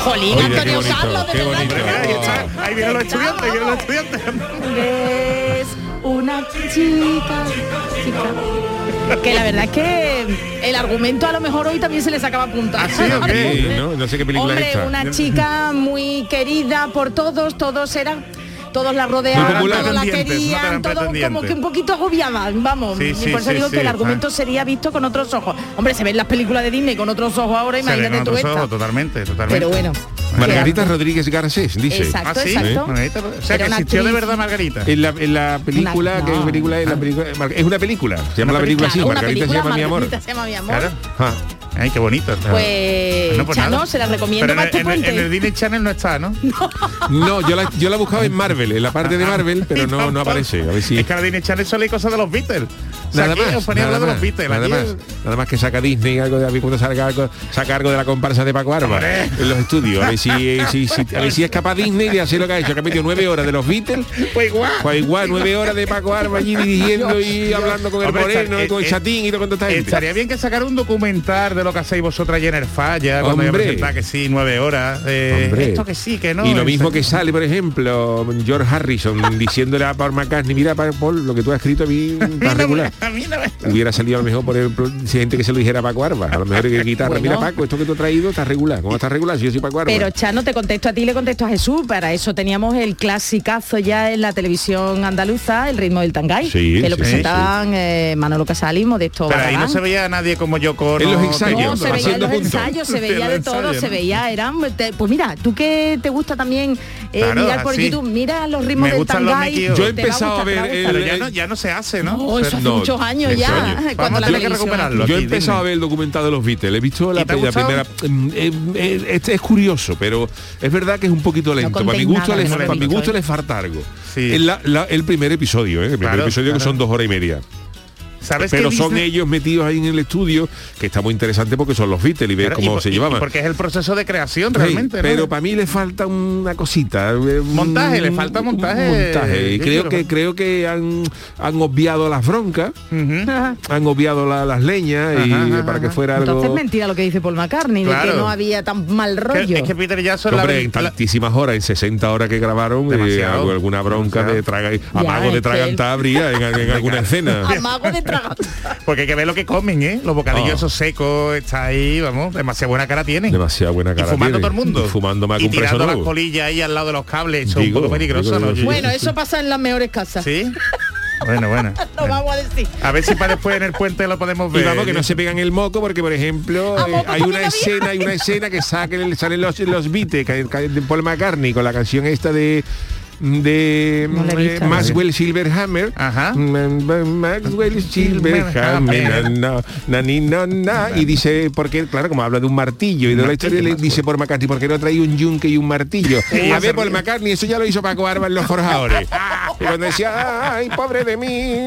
Jolín, Oye, qué Antonio bonito, Carlos, de qué verdad. ahí, está, ahí vienen los estudiantes, ahí vienen los estudiantes. Es una chica, chica. Que la verdad es que el argumento a lo mejor hoy también se le sacaba punta. ¿Ah, sí, o qué? Sí, ¿no? No sé qué película Hombre, es esta. una chica muy querida por todos, todos eran todos la rodeaban, todos la no querían, eran todo como que un poquito agobiaban, vamos. Sí, sí, y por eso sí, digo sí, que el ah. argumento sería visto con otros ojos. Hombre, se ven las películas de Disney con otros ojos ahora, Se imagínate con tú otros esta. ojos, totalmente, totalmente. Pero bueno. Margarita que- Rodríguez Garcés, dice. Exacto, Ah, sí, exacto. Margarita, o sea, Era que una existió de verdad Margarita. En la, en la película, Una- ¿qué no. película es? La película, Mar- es una película, se llama Una la película así, Margarita se película, llama mi amor. Margarita se llama mi amor. Ah, Ay, qué bonito. Pues, No, pues Chano, nada. se la recomiendo Pero en, en el- puente. en el Disney Channel no está, ¿no? no, yo la, yo la buscaba en Marvel, en la parte de Marvel, pero no, no aparece. A ver si. Es que en el Disney Channel solo hay cosas de los Beatles. O sea, Nada aquí más, os ponía nada los más, Beatles. nada más, nada más que saca Disney algo de a mí cuando salga algo, saca algo de la comparsa de Paco Arba en los estudios. A ver si, eh, si, si- a ver si es capaz Disney de hacer lo que ha hecho, que ha metido nueve horas de los Beatles, Pues igual. pues igual nueve horas de Paco Arba allí dirigiendo y hablando con el Hombre, Moreno está- y con el eh, Chatín y todo cuando está. Estaría bien que sacara un documental de lo que hacéis vosotras allí en el falla, cuando Hombre. presentar que sí, nueve horas. eh. Esto que sí, que no. y lo es- mismo que sale, por ejemplo, George Harrison diciéndole a Paul McCartney, mira Paul, lo que tú has escrito a mí está regular. A mí no me- Hubiera salido a lo mejor por ejemplo, si gente que se lo dijera a Paco Arba, a lo mejor hay que quitarle, Bueno. mira Paco, esto que tú has traído está regular, ¿cómo está regular? Si yo soy Paco Arba. Pero Chano, te contesto a ti, le contesto a Jesús. Para eso teníamos el clasicazo ya en la televisión andaluza, el ritmo del tangay, Sí, que lo sí, presentaban eh, Manolo Casal y Modesto Pero ahí no se veía a nadie como yo con En los ensayos, No, se veía en los ensayos, se Sí, veía de todo, se veía, eran, te- pues mira, tú que te gusta también eh, Claro, mirar por así. YouTube, mira los ritmos Me del tangay. Yo he empezado a gustar, ver el- ya no, ya no se hace, ¿no? Muchos años ya. años. Cuando Vamos, la tiene que recuperarlo. Yo he empezado a ver el documental de los Beatles, he visto la, primera. mm, eh, eh, este es curioso, pero es verdad que es un poquito lento. para mi gusto, le, no para mi gusto ¿eh? le falta algo. Sí. El, la- la- el primer episodio, ¿eh? el primer Claro, episodio que son dos horas y media. ¿Sabes Pero son Disney- ellos metidos ahí en el estudio, que está muy interesante porque son los Beatles y ves y cómo se y- llevaban. Porque es el proceso de creación Sí, realmente. ¿no? pero para mí le falta una cosita eh, un- Montaje, le falta montaje. montaje. Y creo que creo que han, han obviado las broncas han obviado la- las leñas y Ajá, ajá, para que fuera algo Entonces es mentira lo que dice Paul McCartney, de Claro. que no había tan mal Que- rollo. es que Peter Jackson la- Hombre, en la- tantísimas horas, en 60 horas que grabaron, eh, alguna bronca de traga, amago de que tragantar habría en, en alguna escena. Amago de Porque hay que ver lo que comen, ¿eh? Los bocadillos Ah. esos secos, está ahí, vamos, demasiada buena cara tienen. Demasiada buena Y cara fumando tiene. todo el mundo. Y fumando más y tirando las colillas ahí al lado de los cables, eso es un poco peligroso, digo, ¿no? digo, Bueno, eso pasa en las mejores casas. ¿Sí? Bueno, bueno. Lo vamos a decir. A ver si para después en el puente lo podemos Y ver. vamos que no se pegan el moco porque por ejemplo ¿A eh, hay una escena hay una escena que saquen salen los los Beatles que- que- de Paul McCartney con la canción esta de de eh, Maxwell Silverhammer. Ajá. Maxwell Silverhammer. na, y dice, porque, claro, como habla de un martillo y de la historia, le dice por McCartney, porque no trae un yunque y un martillo? A ver, por McCartney, eso ya lo hizo Paco Arba en los forjadores. Y cuando decía, ay, pobre de mí,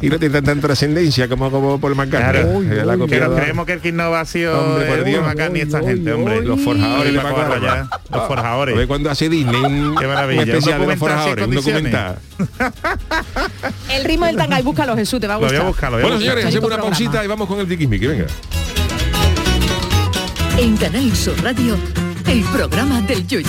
y no tiene tanta trascendencia como, como Paul McCartney. Claro. Pero creemos que el que no Hombre, por eh, Dios gente, hombre. los forjadores de Paco ya. Los forjadores. A ver cuando hace Disney un, Qué maravilla, un especial de los forjadores, un documental. El ritmo del tanga y búscalo Jesús, te va a Lo voy gustar. a buscar, lo voy a Bueno, buscar. señores, hacemos una programa. pausita y vamos con el tiquismiqui, venga. En Canal Sur Radio, el programa del Yoyo.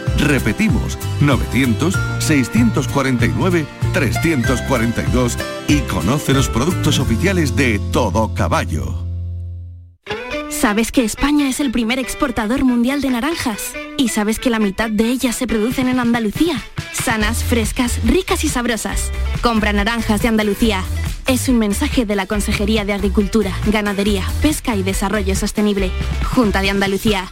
Repetimos, 900-649-342 y conoce los productos oficiales de Todo Caballo. ¿Sabes que España es el primer exportador mundial de naranjas? ¿Y sabes que la mitad de ellas se producen en Andalucía? Sanas, frescas, ricas y sabrosas. Compra naranjas de Andalucía. Es un mensaje de la Consejería de Agricultura, Ganadería, Pesca y Desarrollo Sostenible. Junta de Andalucía.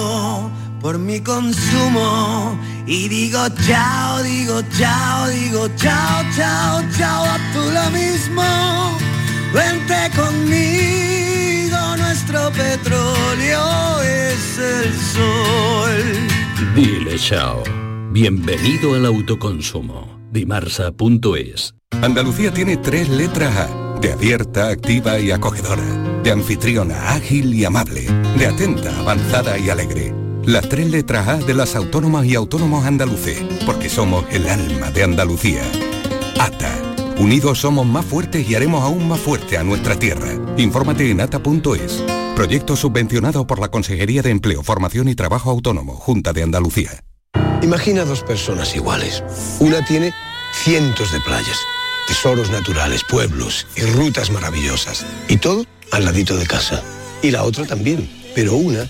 por mi consumo y digo chao, digo chao, digo chao, chao, chao, a tú lo mismo. Vente conmigo, nuestro petróleo es el sol. Dile chao. Bienvenido al autoconsumo. Dimarsa.es. Andalucía tiene tres letras A, de abierta, activa y acogedora, de anfitriona, ágil y amable, de atenta, avanzada y alegre. Las tres letras A de las autónomas y autónomos andaluces, porque somos el alma de Andalucía. ATA. Unidos somos más fuertes y haremos aún más fuerte a nuestra tierra. Infórmate en ata.es. Proyecto subvencionado por la Consejería de Empleo, Formación y Trabajo Autónomo, Junta de Andalucía. Imagina dos personas iguales. Una tiene cientos de playas, tesoros naturales, pueblos y rutas maravillosas. Y todo al ladito de casa. Y la otra también. Pero una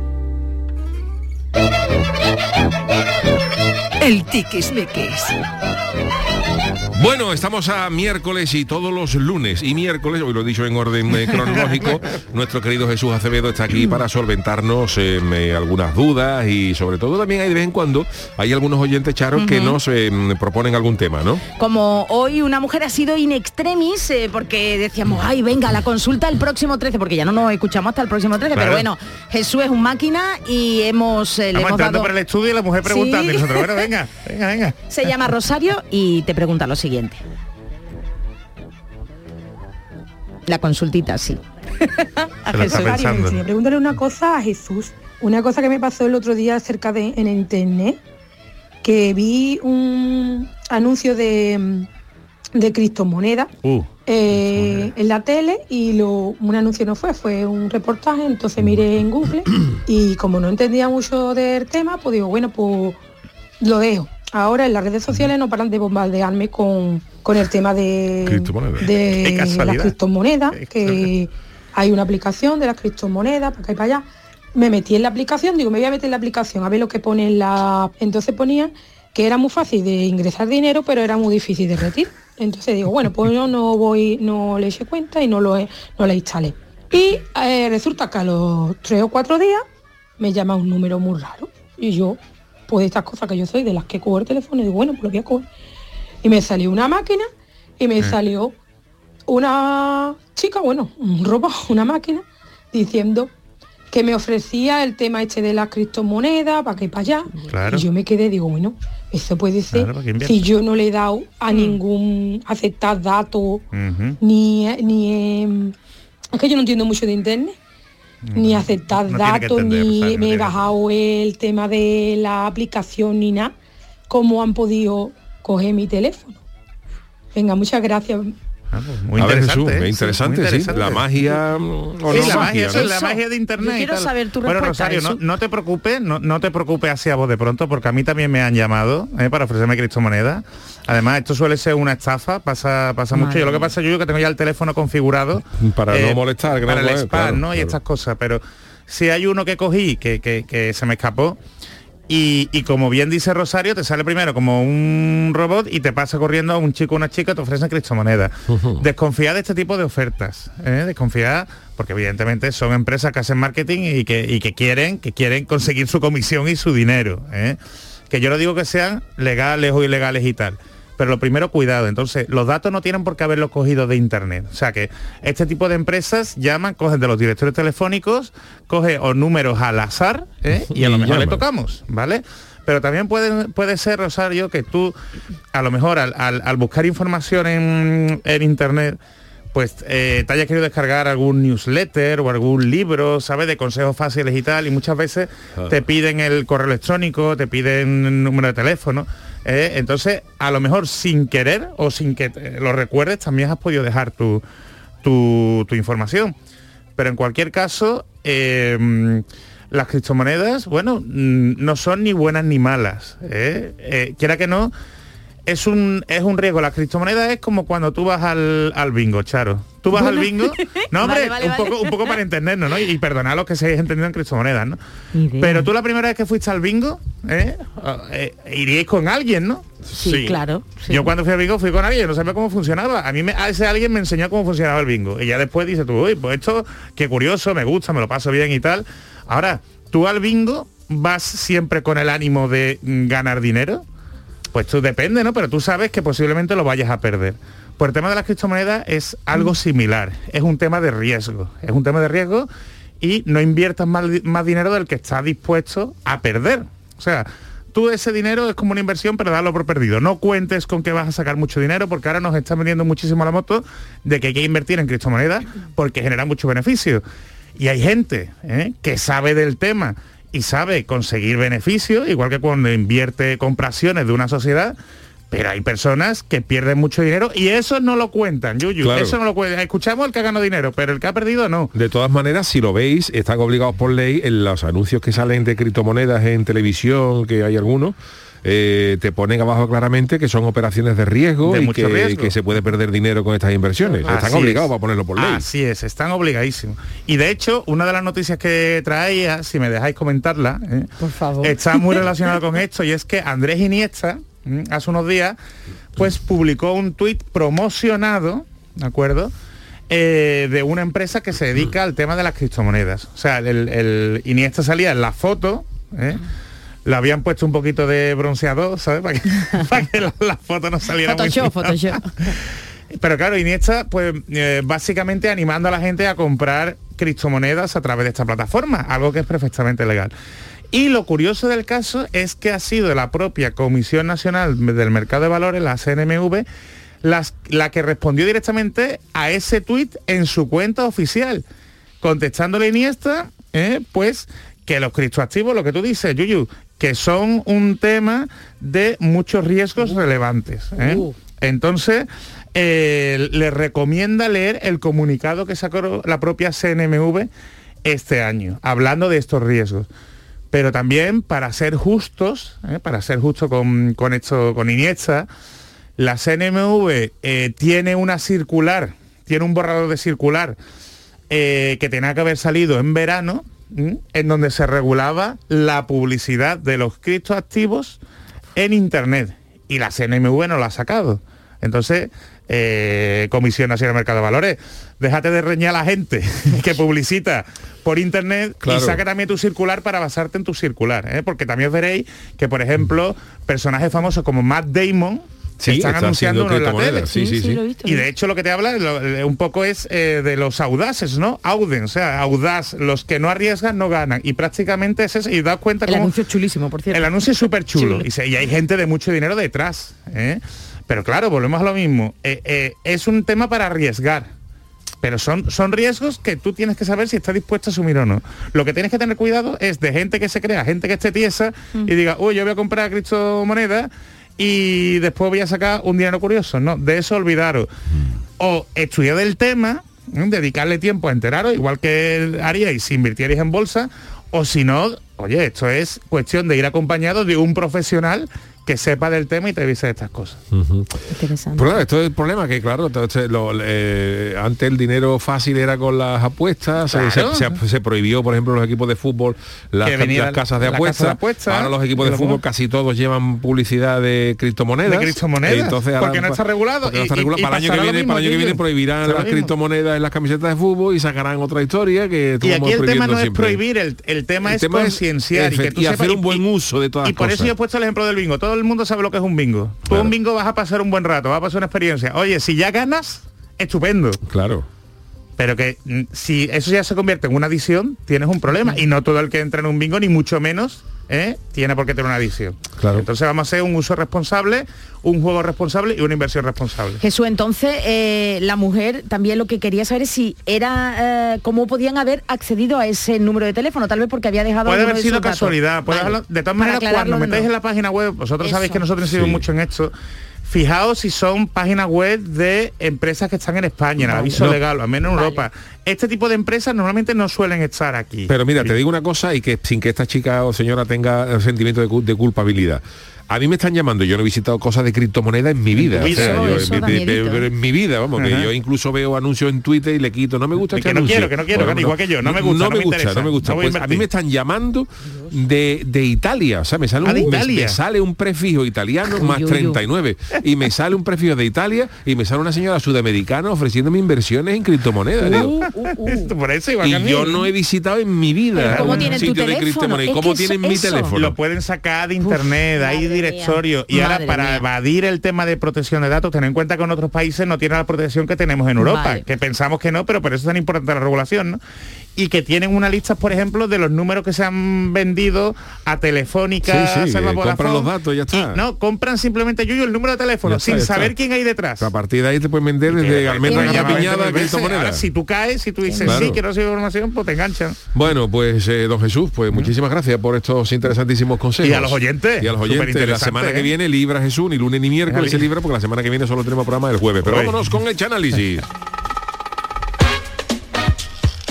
El tiquismiquis. Bueno, estamos a miércoles y todos los lunes y miércoles, hoy lo he dicho en orden eh, cronológico, nuestro querido Jesús Acevedo está aquí para solventarnos eh, eh, algunas dudas y sobre todo también hay de vez en cuando hay algunos oyentes charos que nos eh, proponen algún tema, ¿no? Como hoy una mujer ha sido in extremis, eh, porque decíamos, ay, venga, la consulta el próximo 13, porque ya no nos escuchamos hasta el próximo 13, Claro. pero bueno, Jesús es un máquina y hemos, le Estamos hemos entrando dado... por el estudio y la mujer preguntando Sí. y nosotros, bueno, venga, venga, venga. Se llama Rosario y te pregunta lo siguiente. La consultita, sí. A Jesús. pregúntale una cosa a Jesús. una cosa que me pasó el otro día acerca de en internet, que vi un anuncio de, de criptomonedas Uh, eh, en la tele y lo, un anuncio no fue, fue un reportaje, entonces miré en Google y como no entendía mucho del tema, pues digo, bueno, pues lo dejo. Ahora en las redes sociales no paran de bombardearme con, con el tema de, Criptomonedas. Qué de las criptomonedas, que hay una aplicación de las criptomonedas, para acá y para allá. Me metí en la aplicación, digo, me voy a meter en la aplicación a ver lo que pone en la... Entonces ponían que era muy fácil de ingresar dinero, pero era muy difícil de retirar. Entonces digo, bueno, pues yo no voy, no le eché cuenta y no lo no la instalé. Y eh, resulta que a los tres o cuatro días me llama un número muy raro. Y yo, pues de estas cosas que yo soy, de las que cojo el teléfono, digo, bueno, pues lo voy a coger. Y me salió una máquina y me Eh. salió una chica, bueno, un robot, una máquina, diciendo que me ofrecía el tema este de las criptomonedas, para que para allá. Claro. Y yo me quedé, digo, bueno, eso puede ser. Claro, si yo no le he dado a ningún aceptar datos, ni, ni em, es que yo no entiendo mucho de internet. Ni aceptar Mm. no datos entender, ni no me he que- bajado el tema de la aplicación ni nada. Cómo han podido coger mi teléfono venga muchas gracias Muy a ver, interesante, Jesús, ¿eh? Sí, interesante, muy sí. interesante. La magia mm, o Sí, no la magia, eso ¿no? es la magia de internet. Yo quiero saber tu bueno, respuesta Rosario, no, eso. no te preocupes, no, no te preocupes así a vos de pronto, porque a mí también me han llamado ¿eh? para ofrecerme criptomonedas. Además, esto suele ser una estafa, pasa, pasa mucho. Yo lo que pasa yo que tengo ya el teléfono configurado Para no molestar, que no para el spam, claro, ¿no? Y estas cosas. Pero si hay uno que cogí que, que- que se me escapó. Y, y como bien dice Rosario, te sale primero como un robot y te pasa corriendo a un chico o una chica, te ofrecen criptomonedas. Desconfía de este tipo de ofertas. ¿eh? Desconfía porque evidentemente son empresas que hacen marketing y que, y que quieren, que quieren conseguir su comisión y su dinero. ¿eh? Que yo no digo que sean legales o ilegales y tal. Pero lo primero, cuidado. Entonces, los datos no tienen por qué haberlos cogido de internet. O sea que este tipo de empresas llaman, cogen de los directores telefónicos, coge o números al azar ¿eh? y a lo mejor le tocamos, ¿vale? Pero también puede, puede ser, Rosario, que tú, a lo mejor al, al- al buscar información en, en internet, pues eh, te hayas querido descargar algún newsletter o algún libro, ¿sabes? De consejos fáciles y tal, y muchas veces Ah. te piden el correo electrónico, te piden el número de teléfono. ¿eh? Entonces, a lo mejor sin querer o sin que lo recuerdes, también has podido dejar tu, tu, tu información. Pero en cualquier caso, eh, mm, las criptomonedas, bueno, mm, no son ni buenas ni malas. ¿eh? Eh, quiera que no, es un, es un riesgo. La criptomoneda es como cuando tú vas al, al bingo, Charo. Tú vas al bingo. No, hombre, Vale, vale, un, vale. Poco, un poco para entendernos, ¿no? Y, y a los que se entendido en criptomonedas, ¿no? Pero tú la primera vez que fuiste al bingo, ¿eh? Ah, eh, iríais con alguien, ¿no? Sí, claro, sí. Yo cuando fui al bingo fui con alguien, no sabía cómo funcionaba. A mí me, a ese alguien me enseñó cómo funcionaba el bingo. Y ya después dice tú, uy, pues esto, qué curioso, me gusta, me lo paso bien y tal. Ahora, tú al bingo vas siempre con el ánimo de mm, ganar dinero. Pues tú depende, ¿no? Pero tú sabes que posiblemente lo vayas a perder. Por el tema de las criptomonedas es algo similar. Es un tema de riesgo. Es un tema de riesgo y no inviertas más, más dinero del que estás dispuesto a perder. O sea, tú ese dinero es como una inversión, pero dalo por perdido. No cuentes con que vas a sacar mucho dinero porque ahora nos están vendiendo muchísimo la moto de que hay que invertir en criptomonedas porque genera mucho beneficio. Y hay gente ¿eh? que sabe del tema y sabe conseguir beneficios, igual que cuando invierte compra acciones de una sociedad, pero hay personas que pierden mucho dinero y eso no lo cuentan, Yuyu. Claro. Eso no lo cuentan. Escuchamos el que ha ganado dinero, pero el que ha perdido no. De todas maneras, si lo veis, están obligados por ley en los anuncios que salen de criptomonedas en televisión, que hay algunos, eh, te ponen abajo claramente que son operaciones de riesgo De y mucho que, riesgo. que se puede perder dinero con estas inversiones. Así están obligados es. a ponerlo por ley. Así es, están obligadísimos. Y de hecho, una de las noticias que traía, si me dejáis comentarla, ¿eh? Por favor. está muy relacionada con esto y es que Andrés Iniesta, ¿m? hace unos días, pues publicó un tuit promocionado, ¿de acuerdo? Eh, de una empresa que se dedica al tema de las criptomonedas. O sea, el, el Iniesta salía en la foto, ¿eh? Le habían puesto un poquito de bronceador, ¿sabes? Para que, para que la, la foto no saliera muy Photoshop, fina. Photoshop. Pero claro, Iniesta, pues eh, básicamente animando a la gente a comprar criptomonedas a través de esta plataforma, algo que es perfectamente legal. Y lo curioso del caso es que ha sido la propia Comisión Nacional del Mercado de Valores, la CNMV, las- la que respondió directamente a ese tuit en su cuenta oficial, contestándole a Iniesta, eh, pues que los criptoactivos, lo que tú dices, Yuyu, que son un tema de muchos riesgos relevantes. ¿eh? Uh. Entonces, eh, le recomienda leer el comunicado que sacó la propia CNMV este año, hablando de estos riesgos. Pero también para ser justos, ¿eh? para ser justo con, con esto, con Iniesta, la CNMV eh, tiene una circular, tiene un borrador de circular que tenía que haber salido en verano. En donde se regulaba la publicidad de los criptoactivos en Internet. Y la CNMV no lo ha sacado. Entonces, eh, Comisión Nacional de Mercado de Valores, déjate de reñir a la gente que publicita por internet Claro. y saca también tu circular para basarte en tu circular, ¿eh? porque también veréis que, por ejemplo, personajes famosos como Matt Damon Sí, están está anunciando en la tele. sí, sí, Sí, y de hecho lo que te habla lo- eh, un poco es eh, de los audaces, ¿no? Auden, o sea, audaz, los que no arriesgan no ganan. Y prácticamente es eso. Y das cuenta El cómo- anuncio es chulísimo, por cierto. el anuncio es súper chulo. Y, se- y hay gente de mucho dinero detrás. ¿eh? Pero claro, volvemos a lo mismo. Eh, eh, es un tema para arriesgar. Pero son, son riesgos que tú tienes que saber si estás dispuesto a asumir o no. Lo que tienes que tener cuidado es de gente que se crea, gente que esté tiesa y diga, uy, yo voy a comprar criptomonedas y después voy a sacar un dinero curioso. No, de eso olvidaros. O estudiar del tema, ¿eh? dedicarle tiempo a enteraros, igual que haríais si invirtierais en bolsa, o si no, oye, esto es cuestión de ir acompañado de un profesional que sepa del tema y te avise de estas cosas. Interesante. Pues claro, esto es el problema, que claro, entonces, lo- eh, antes el dinero fácil era con las apuestas, se- Claro. se, se- se prohibió, por ejemplo, los equipos de fútbol, las, las casas de casa apuestas. apuestas, ahora los equipos de y fútbol casi todos llevan publicidad de criptomonedas. De criptomonedas, Entonces, ahora- porque no está regulado, no y- está y- regulado. y para el año que viene, mismo, para el año que viene prohibirán las mismo. criptomonedas en las camisetas de fútbol y sacarán otra historia que Y aquí el tema no es prohibir, el, el tema El es concienciar y, que tú y sepas- hacer un buen uso de todas Y por eso yo he puesto el ejemplo del bingo. Todo el mundo sabe lo que es un bingo. Tú un bingo vas a pasar un buen rato, vas a pasar una experiencia. Oye, si ya ganas, estupendo. Claro. Pero que mm, si eso ya se convierte en una adicción, tienes un problema. Y no todo el que entra en un bingo, ni mucho menos, ¿eh? tiene por qué tener una adicción. Claro. Entonces vamos a hacer un uso responsable, un juego responsable y una inversión responsable. Jesús, entonces eh, la mujer también lo que quería saber es si era eh, cómo podían haber accedido a ese número de teléfono, tal vez porque había dejado Puede haber sido casualidad. puede Vale. haberlo- de todas maneras, cuando metáis nuevo. en la página web, vosotros Eso. sabéis que nosotros incidimos Sí. mucho en esto. Fijaos si son páginas web de empresas que están en España, en aviso legal, al menos en Europa. Este tipo de empresas normalmente no suelen estar aquí. Pero mira, te digo una cosa y que sin que esta chica o señora tenga el sentimiento de, de culpabilidad. A mí me están llamando, yo no he visitado cosas de criptomonedas en mi vida. o sea, yo- en, mi- miedito. pero en mi vida, vamos, que yo incluso veo anuncios en Twitter y le quito, no me gusta Que este no anuncio. quiero, que no quiero, Bueno, que igual que yo, no me gusta, No no me me gusta, no me gusta. no a Pues a mí me están llamando de, de Italia, o sea, me sale, un, me- Italia. me sale un prefijo italiano Uy, más uy, uy. 39 y me sale un prefijo de Italia y me sale una señora sudamericana ofreciéndome inversiones en criptomonedas. Digo, Esto por eso igual que a y yo no he visitado en mi vida ¿Cómo un tienen tu sitio de teléfono? criptomonedas. ¿Y Es cómo tienen eso- mi teléfono? Lo pueden sacar de internet, hay directorio. Y ahora para mía. evadir el tema de protección de datos, ten en cuenta que en otros países no tienen la protección que tenemos en Europa, Vale. que pensamos que no, pero por eso es tan importante la regulación, ¿no? Y que tienen una lista, por ejemplo, de los números que se han vendido a Telefónica, Sí, que Vodafone. compran los datos ya está. no, compran simplemente yo el número de teléfono está, sin saber quién hay detrás. A partir de ahí te pueden vender desde almendra Ahora, a piñada Ahora, si tú caes, si tú dices Claro. sí, quiero recibir información, pues te enganchan. Bueno, pues eh, don Jesús, pues muchísimas gracias por estos interesantísimos consejos. Y a los oyentes, Y a los oyentes. La semana que ¿eh? viene libra Jesús, ni lunes ni miércoles se libra, porque la semana que viene solo tenemos programa el jueves. Pero Uy. vámonos con el análisis.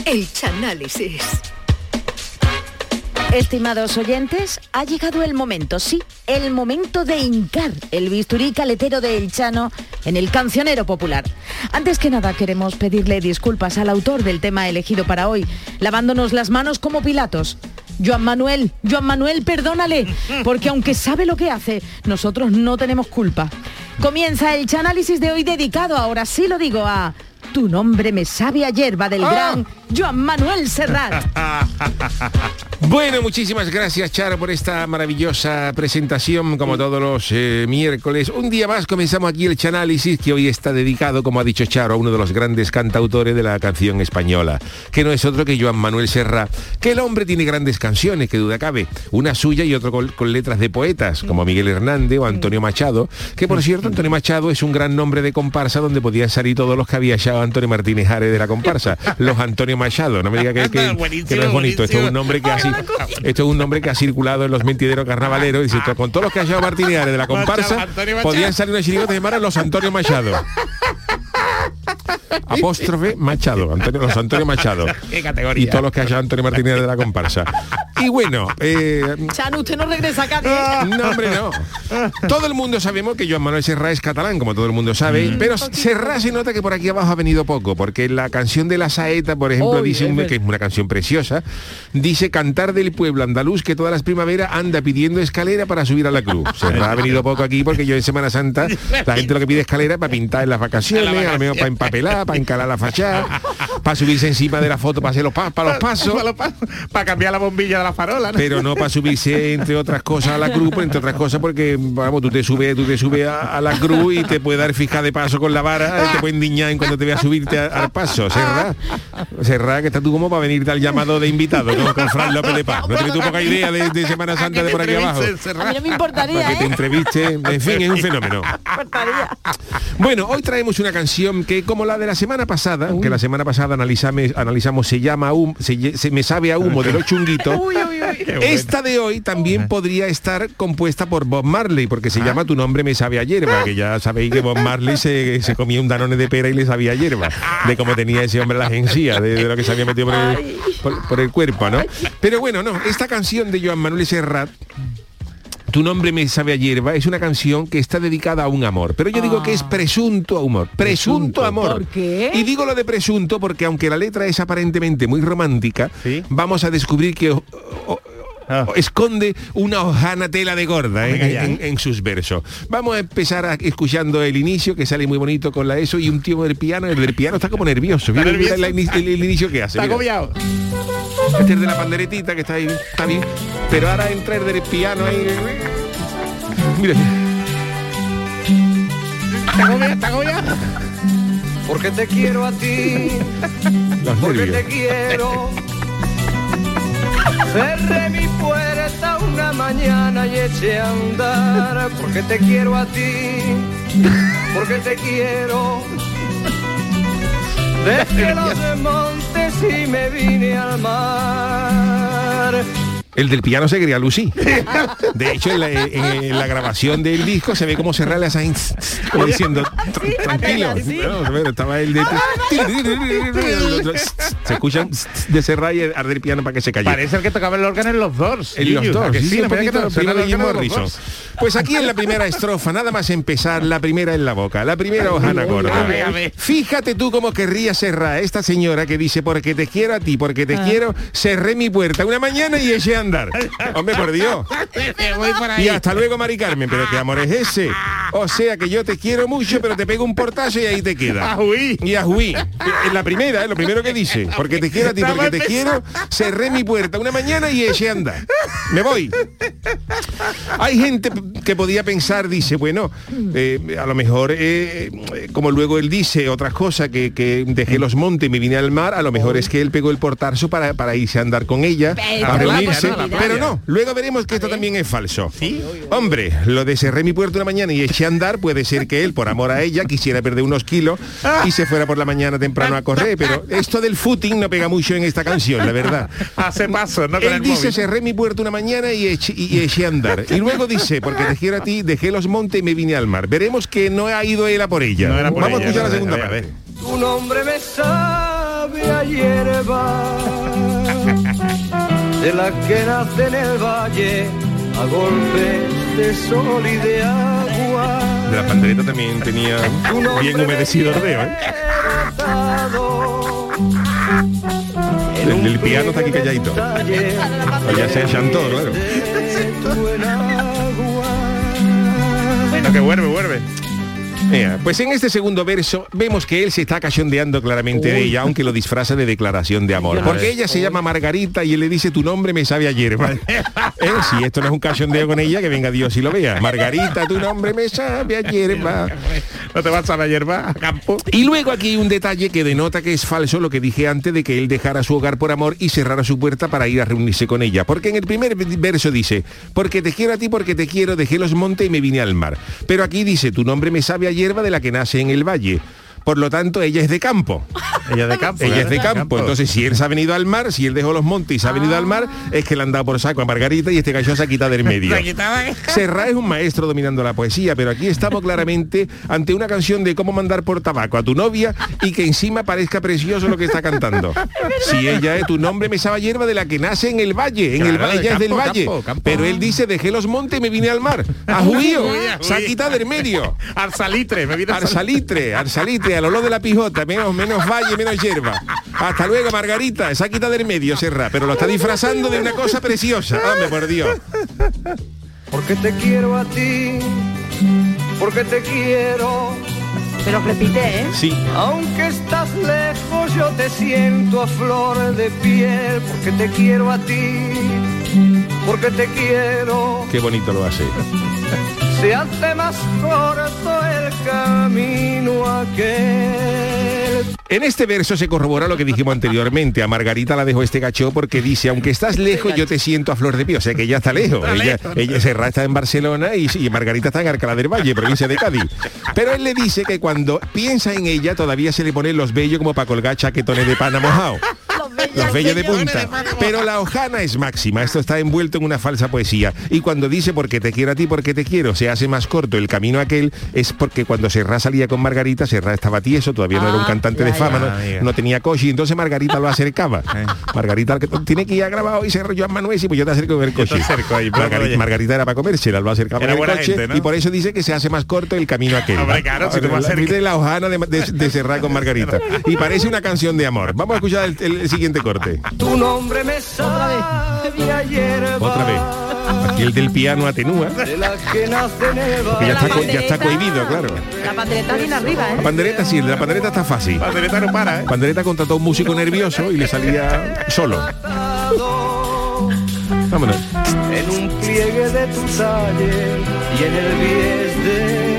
El Chanálisis. Estimados oyentes, ha llegado el momento, sí, el momento de hincar el bisturí caletero de El Chano en el cancionero popular. Antes que nada, queremos pedirle disculpas al autor del tema elegido para hoy, lavándonos las manos como Pilatos. Joan Manuel, Joan Manuel, perdónale, porque aunque sabe lo que hace, nosotros no tenemos culpa. Comienza el chanálisis de hoy dedicado, ahora sí lo digo, a Tu nombre me sabe a hierba del gran Joan Manuel Serrat. Bueno, muchísimas gracias Charo por esta maravillosa presentación como todos los eh, miércoles. Un día más comenzamos aquí el Chanálisis que hoy está dedicado, como ha dicho Charo, a uno de los grandes cantautores de la canción española, que no es otro que Joan Manuel Serra, que el hombre tiene grandes canciones, que duda cabe, una suya y otra con, con letras de poetas, como Miguel Hernández o Antonio Machado, que por cierto Antonio Machado es un gran nombre de comparsa donde podían salir todos los que había echado Antonio Martínez Ares de la comparsa, los Antonio Machado. No me diga que, que- que no es bonito. Esto es un nombre que ha, esto es un nombre que ha circulado en los mentideros carnavaleros. Dice, con todos los que ha llevado Martiniares de la comparsa, podían salir una chirigota llamada Los Antonio Machado. Apóstrofe Machado, Antonio, los Antonio Machado. Qué categoría. Y todos los que haya Antonio Martínez de la comparsa. Y bueno, eh, Chan, usted no regresa a Cádiz. no, hombre, no. Todo el mundo sabemos que Joan Manuel Serra es catalán, como todo el mundo sabe, pero Serra se nota que por aquí abajo ha venido poco, porque la canción de la saeta, por ejemplo, Uy, dice que es una canción preciosa, dice cantar del pueblo andaluz que todas las primaveras anda pidiendo escalera para subir a la cruz. Serra ha venido poco aquí porque yo en Semana Santa la gente lo que pide escalera para pintar en las vacaciones, para empapelar, para encalar la fachada, para subirse encima de la foto, para hacer los, pa- para los pasos. Para cambiar la bombilla de la farola. ¿no? Pero no para subirse entre otras cosas a la cruz, entre otras cosas porque vamos, tú te subes, tú te subes a, a la cruz y te puede dar fija de paso con la vara, y te puede endiñar en cuando te veas subirte a- al paso. Serra, Serra, que estás tú como para venirte al llamado de invitado con, con Fran López de Paz. No tienes tú poca idea de, de Semana Santa de por aquí abajo. A mí no me importaría, Para que te ¿eh? entreviste, en fin, es un fenómeno. Me importaría. Bueno, hoy traemos una canción que como la de la semana pasada, que la semana pasada analizame- analizamos, se llama hum- se, me sabe a humo de los chunguitos. Esta de hoy también podría estar compuesta por Bob Marley, porque se llama Tu nombre me sabe a hierba, que ya sabéis que Bob Marley se, se comía un danone de pera y le sabía a hierba, de cómo tenía ese hombre la gencía, de, de lo que se había metido por el, por- por el cuerpo, ¿no? Pero bueno, no, esta canción de Joan Manuel Serrat tu nombre me sabe a hierba es una canción que está dedicada a un amor. Pero yo digo que es presunto amor. Presunto, amor. ¿Por qué? Y digo lo de presunto porque aunque la letra es aparentemente muy romántica, vamos a descubrir que o- o- o- esconde una hojana tela de gorda ¿eh? Venga en, ya. en- en sus versos. Vamos a empezar a- escuchando el inicio, que sale muy bonito con la eso, y un tío del piano, el del piano está como nervioso. Mira, la el, el inicio que hace. Está agobiado. Este es de la panderetita que está ahí, está bien. Pero ahora entra el del piano ahí. Mira. Está agobiado, está agobiado. Porque te quiero a ti, Los porque nervios. te quiero. Cerré mi puerta una mañana y eché a andar, porque te quiero a ti, porque te quiero. Dejé los montes y me vine al mar. El del piano se quería Lucy. De hecho, en la, en- en la grabación del disco se ve como cerrar las como diciendo "Tr- tranquilo. No, estaba el de se escuchan de cerrar y arder el piano para que se calle. Parece el que tocaba el órgano en los dos. En los dos. Pues aquí en la primera estrofa, nada más empezar, la primera en la boca, la primera hojana gorda. A ver, a ver. Fíjate tú cómo querría cerrar esta señora que dice, porque te quiero a ti, porque te quiero, cerré mi puerta una mañana y eché a andar. Hombre, por Dios. Voy por ahí. Y hasta luego, Mari Carmen, pero qué amor es ese. O sea que yo te quiero mucho, pero te pego un portazo y ahí te queda. Y ajuí. En la primera, es lo primero que dice. Porque te quiero a ti, porque te quiero, cerré mi puerta una mañana y eché a andar. Me voy. Hay gente que podía pensar, dice, bueno, eh, a lo mejor, eh, eh, como luego él dice otras cosas, que, que dejé los montes y me vine al mar, a lo mejor es que él pegó el portazo para, para irse a andar con ella, a reunirse. ¿No? Pero no, luego veremos que esto también es falso. Hombre, lo de cerré mi puerta una mañana y eché a andar puede ser que él, por amor a ella, quisiera perder unos kilos y se fuera por la mañana temprano a correr, pero esto del footing no pega mucho en esta canción, la verdad. Hace paso, no con Él el dice, móvil. cerré mi puerta una mañana y eché, y eché a andar. Y luego dice, porque te quiero a ti, dejé los montes y me vine al mar. Veremos que no ha ido él a por ella. No era por Vamos ella, a escuchar la no, segunda a ver, a parte. ver. Tu nombre me sabe a hierba, de la que nace en el valle a golpes de sol y de agua. De la pandereta también tenía bien humedecido el dedo, ¿eh? El del piano está aquí calladito. ya se chantó, claro. de tu buen agua. No, que vuelve, vuelve. Mira, pues en este segundo verso vemos que él se está cachondeando claramente de ella, aunque lo disfraza de declaración de amor. Porque ella se llama Margarita y él le dice tu nombre me sabe a hierba. ¿Eh? Si esto no es un cachondeo con ella, que venga Dios y lo vea. Margarita, tu nombre me sabe a hierba. No te vas a la hierba a campo. Y luego aquí hay un detalle que denota que es falso lo que dije antes de que él dejara su hogar por amor y cerrara su puerta para ir a reunirse con ella. Porque en el primer verso dice, porque te quiero a ti, porque te quiero, dejé los montes y me vine al mar. Pero aquí dice, tu nombre me sabe a hierba de la que nace en el valle. Por lo tanto, ella es de campo. Ella es de campo. Ella es de campo. Entonces, si él se ha venido al mar, si él dejó los montes y se ha venido al mar, es que le han dado por saco a Margarita y este gallo se ha quitado del medio. Serra es un maestro dominando la poesía, pero aquí estamos claramente ante una canción de cómo mandar por tabaco a tu novia y que encima parezca precioso lo que está cantando. Si ella es tu nombre me sabe hierba de la que nace en el valle, en el valle, ella es del valle. campo, campo. Pero él dice, dejé los montes y me vine al mar. A judío, se ha quitado del medio. Al salitre, me viene Al salitre, al salitre, al olor de la pijota, menos, menos valle, menos hierba. Hasta luego, Margarita, se ha quitado del medio, Serra, pero lo está disfrazando de una cosa preciosa. Hombre, por Dios. Porque te quiero a ti, porque te quiero. Pero repite, ¿eh? Sí. Aunque estás lejos, yo te siento a flor de piel, porque te quiero a ti, porque te quiero. Qué bonito lo hace. Se hace más corto el camino aquel. En este verso se corrobora lo que dijimos anteriormente. A Margarita la dejó este gacho porque dice, aunque estás lejos, yo te siento a flor de pie. O sea que ella está lejos. Ella, ella Serra está en Barcelona y, y Margarita está en Alcalá del Valle, provincia de Cádiz. Pero él le dice que cuando piensa en ella todavía se le ponen los vellos como para colgar chaquetones de pana mojado. Los vellos de punta. Pero la hojana es máxima. Esto está envuelto en una falsa poesía. Y cuando dice porque te quiero a ti, porque te quiero, se hace más corto el camino aquel, es porque cuando Serra salía con Margarita, Serra estaba tieso, todavía no era un Ah, cantante de fama, no, Ah, no tenía coche, y entonces Margarita lo acercaba. Margarita que tiene que ir a grabar hoy Serra Joan Manuel, y pues yo te acerco con el coche. ahí, Margarita. Margarita era para comérsela, lo acercaba Era con el buena coche, gente, ¿no? y por eso dice que se hace más corto el camino aquel. Hombre, claro, si La- la hojana de, de, de Serra con Margarita. Y parece una canción de amor. Vamos a escuchar el- el- el siguiente corte. Tu nombre me sabe a hierba. Otra vez. Aquí el del piano atenúa. De la que nace neva. Ya está, ya está cohibido, claro. La pandereta viene arriba, La ¿eh? pandereta sí, la pandereta está fácil. Pandereta no para, ¿eh? Pandereta contrató a un músico nervioso y le salía solo. Vámonos. En un pliegue de tu talle y en el bies de tu enamor.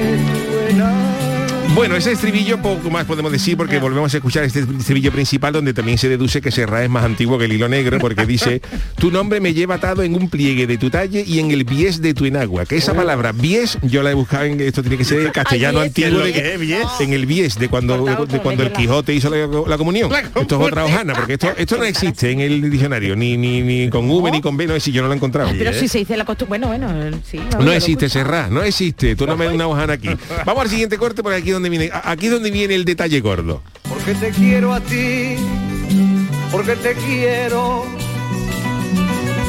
Bueno, ese estribillo poco más podemos decir porque volvemos a escuchar este estribillo principal donde también se deduce que Serra es más antiguo que el hilo negro porque dice tu nombre me lleva atado en un pliegue de tu talle y en el bies de tu enagua. Que esa palabra bies yo la he buscado en esto tiene que ser el castellano Ay, antiguo ¿En lo de, que es, bies? en el bies de cuando de cuando el. Quijote hizo la, la comunión. Esto es otra hojana porque esto esto no existe en el diccionario ni ni, ni con V ni con B no existe yo no lo he encontrado. Pero si se dice la costumbre, bueno, bueno, sí. No existe. Serra, no existe. Tú no me das una hojana aquí. Vamos al siguiente corte por aquí donde viene. a- Aquí donde viene el detalle gordo. Porque te quiero a ti, porque te quiero.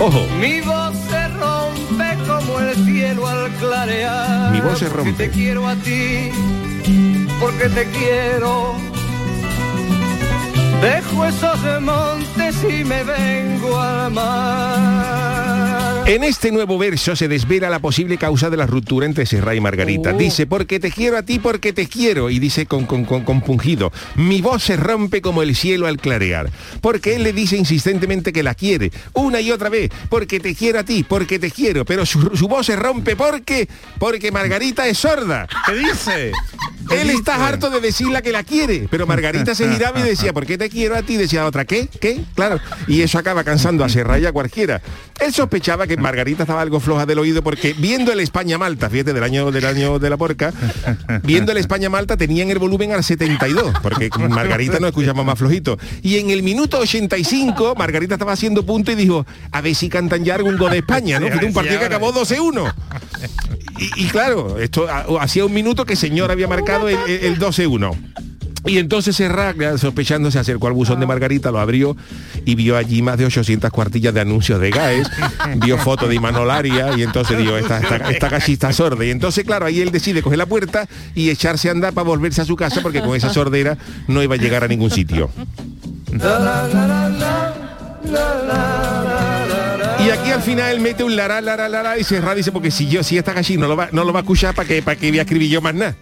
Ojo. Mi voz se rompe como el cielo al clarear. Mi voz se Porque rompe. te quiero a ti, porque te quiero. Dejo esos montes y me vengo al mar. En este nuevo verso se desvela la posible causa de la ruptura entre Serra y Margarita. Oh. Dice, porque te quiero a ti, porque te quiero. Y dice con, con, con- compungido, mi voz se rompe como el cielo al clarear. Porque él le dice insistentemente que la quiere, una y otra vez, porque te quiero a ti, porque te quiero. Pero su, su voz se rompe porque, porque Margarita es sorda. ¿Qué dice? ¿Qué Él está harto de decirle que la quiere, pero Margarita se giraba y decía, ¿por qué te quiero a ti? Decía otra, ¿qué? ¿Qué? Claro. Y eso acaba cansando a Serra y a cualquiera. Él sospechaba que Margarita estaba algo floja del oído porque viendo el España-Malta, fíjate, del año, del año de la porca, viendo el España-Malta tenían el volumen al 72, porque Margarita no escuchaba más flojito. Y en el minuto 85, Margarita estaba haciendo punto y dijo, a ver si cantan ya algún gol de España, ¿no? Fue un partido que acabó 12-1. Y, y claro, esto hacía un minuto que señor había marcado el- el 12-1. Y entonces Serra, ya sospechando, se acercó al buzón de Margarita, lo abrió y vio allí más de 800 cuartillas de anuncios de GAES, vio fotos de Imanolaria y entonces dijo, esta, esta, esta casi está sorda. Y entonces, claro, ahí él decide coger la puerta y echarse a andar para volverse a su casa porque con esa sordera no iba a llegar a ningún sitio. Y aquí al final él mete un lara, lara, lara y Serra dice, porque si yo, si esta casi no lo va, no lo va a escuchar, ¿para qué, para qué voy a escribir yo más nada?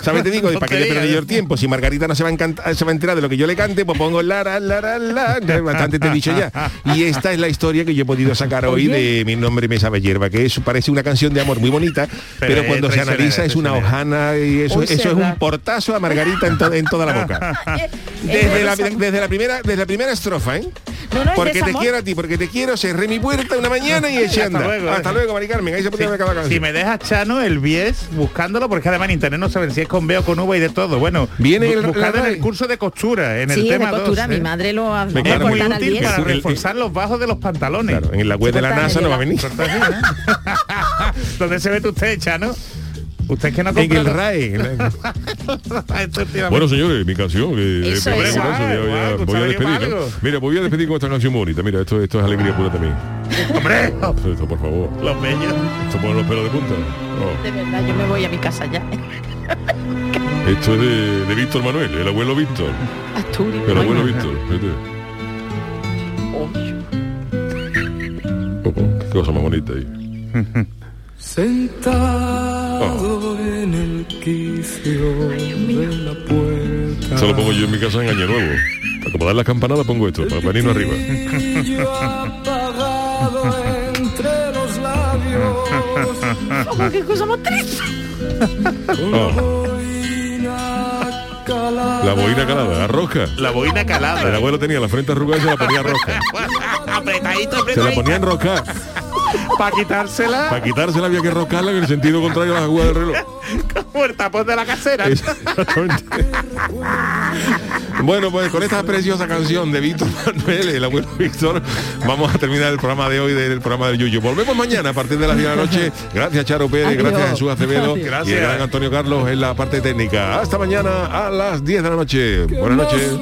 ¿Sabes? Te digo, ¿para qué voy a perder yo el tiempo? Si Margarita no se va a encantar, se va a enterar de lo que yo le cante, pues pongo lara, lara, la, ya bastante te he dicho ya. Y esta es la historia que yo he podido sacar hoy de Mi nombre me sabe hierba, que eso parece una canción de amor muy bonita, pero, cuando se analiza es una hojana y eso, eso es un portazo a Margarita en, to- en toda la boca. Desde la, desde la primera, desde la primera estrofa, ¿eh? No, no, es porque te quiero a ti, porque te quiero, cerré mi puerta una mañana y eché Hasta anda. luego, Hasta eh. luego, Mari Carmen. Ahí se podía Sí, ver cada canción. si me dejas Chano el bies buscándolo porque además en internet no saben si es con B o con V y de todo bueno Viene el- la- en el curso de costura en Sí, el de tema costura, 2, mi ¿eh? madre lo ha Me muy al útil para reforzar los bajos de los pantalones Claro, en la web de la NASA no va a venir. ¿eh? ¿Dónde se ve usted Chano? usted es que no En el RAE. Bueno, señores, mi canción. eh, Eso, eh, eso. voy ¿usted a venido despedir. Mira, voy a despedir con esta canción bonita. Mira, esto, esto es alegría pura también. Hombre Esto, por favor. los bellos Esto pone los pelos de punta. Oh. De verdad, yo me voy a mi casa ya. Esto es de, de Víctor Manuel, el abuelo Víctor. Asturias. El abuelo. Víctor. fíjate. Oh, oh, qué cosa más bonita ahí. Sentado en el quicio de la puerta. Esto lo pongo yo en mi casa en Año Nuevo. Para como dar las campanadas pongo esto, para venirnos arriba. Oh, qué cosa más triste. Oh, Calada. la boina calada, la rosca. la boina El calada abuelo tenía la frente arrugada y se la ponía roja. apretadito Se la apretadito ponía enroscada. Para quitársela Para quitársela había que enroscarla en el sentido contrario a las agujas del reloj. como el tapón de la casera Exactamente. Bueno, pues con esta preciosa canción de Víctor Manuel, el abuelo Víctor, vamos a terminar el programa de hoy del programa del Yuyo. Volvemos mañana a partir de las 10 de la noche. Gracias Charo Pérez, Adiós. gracias Jesús Acevedo y Gracias. el gran Antonio Carlos en la parte técnica. Hasta mañana a las 10 de la noche. Buenas noches.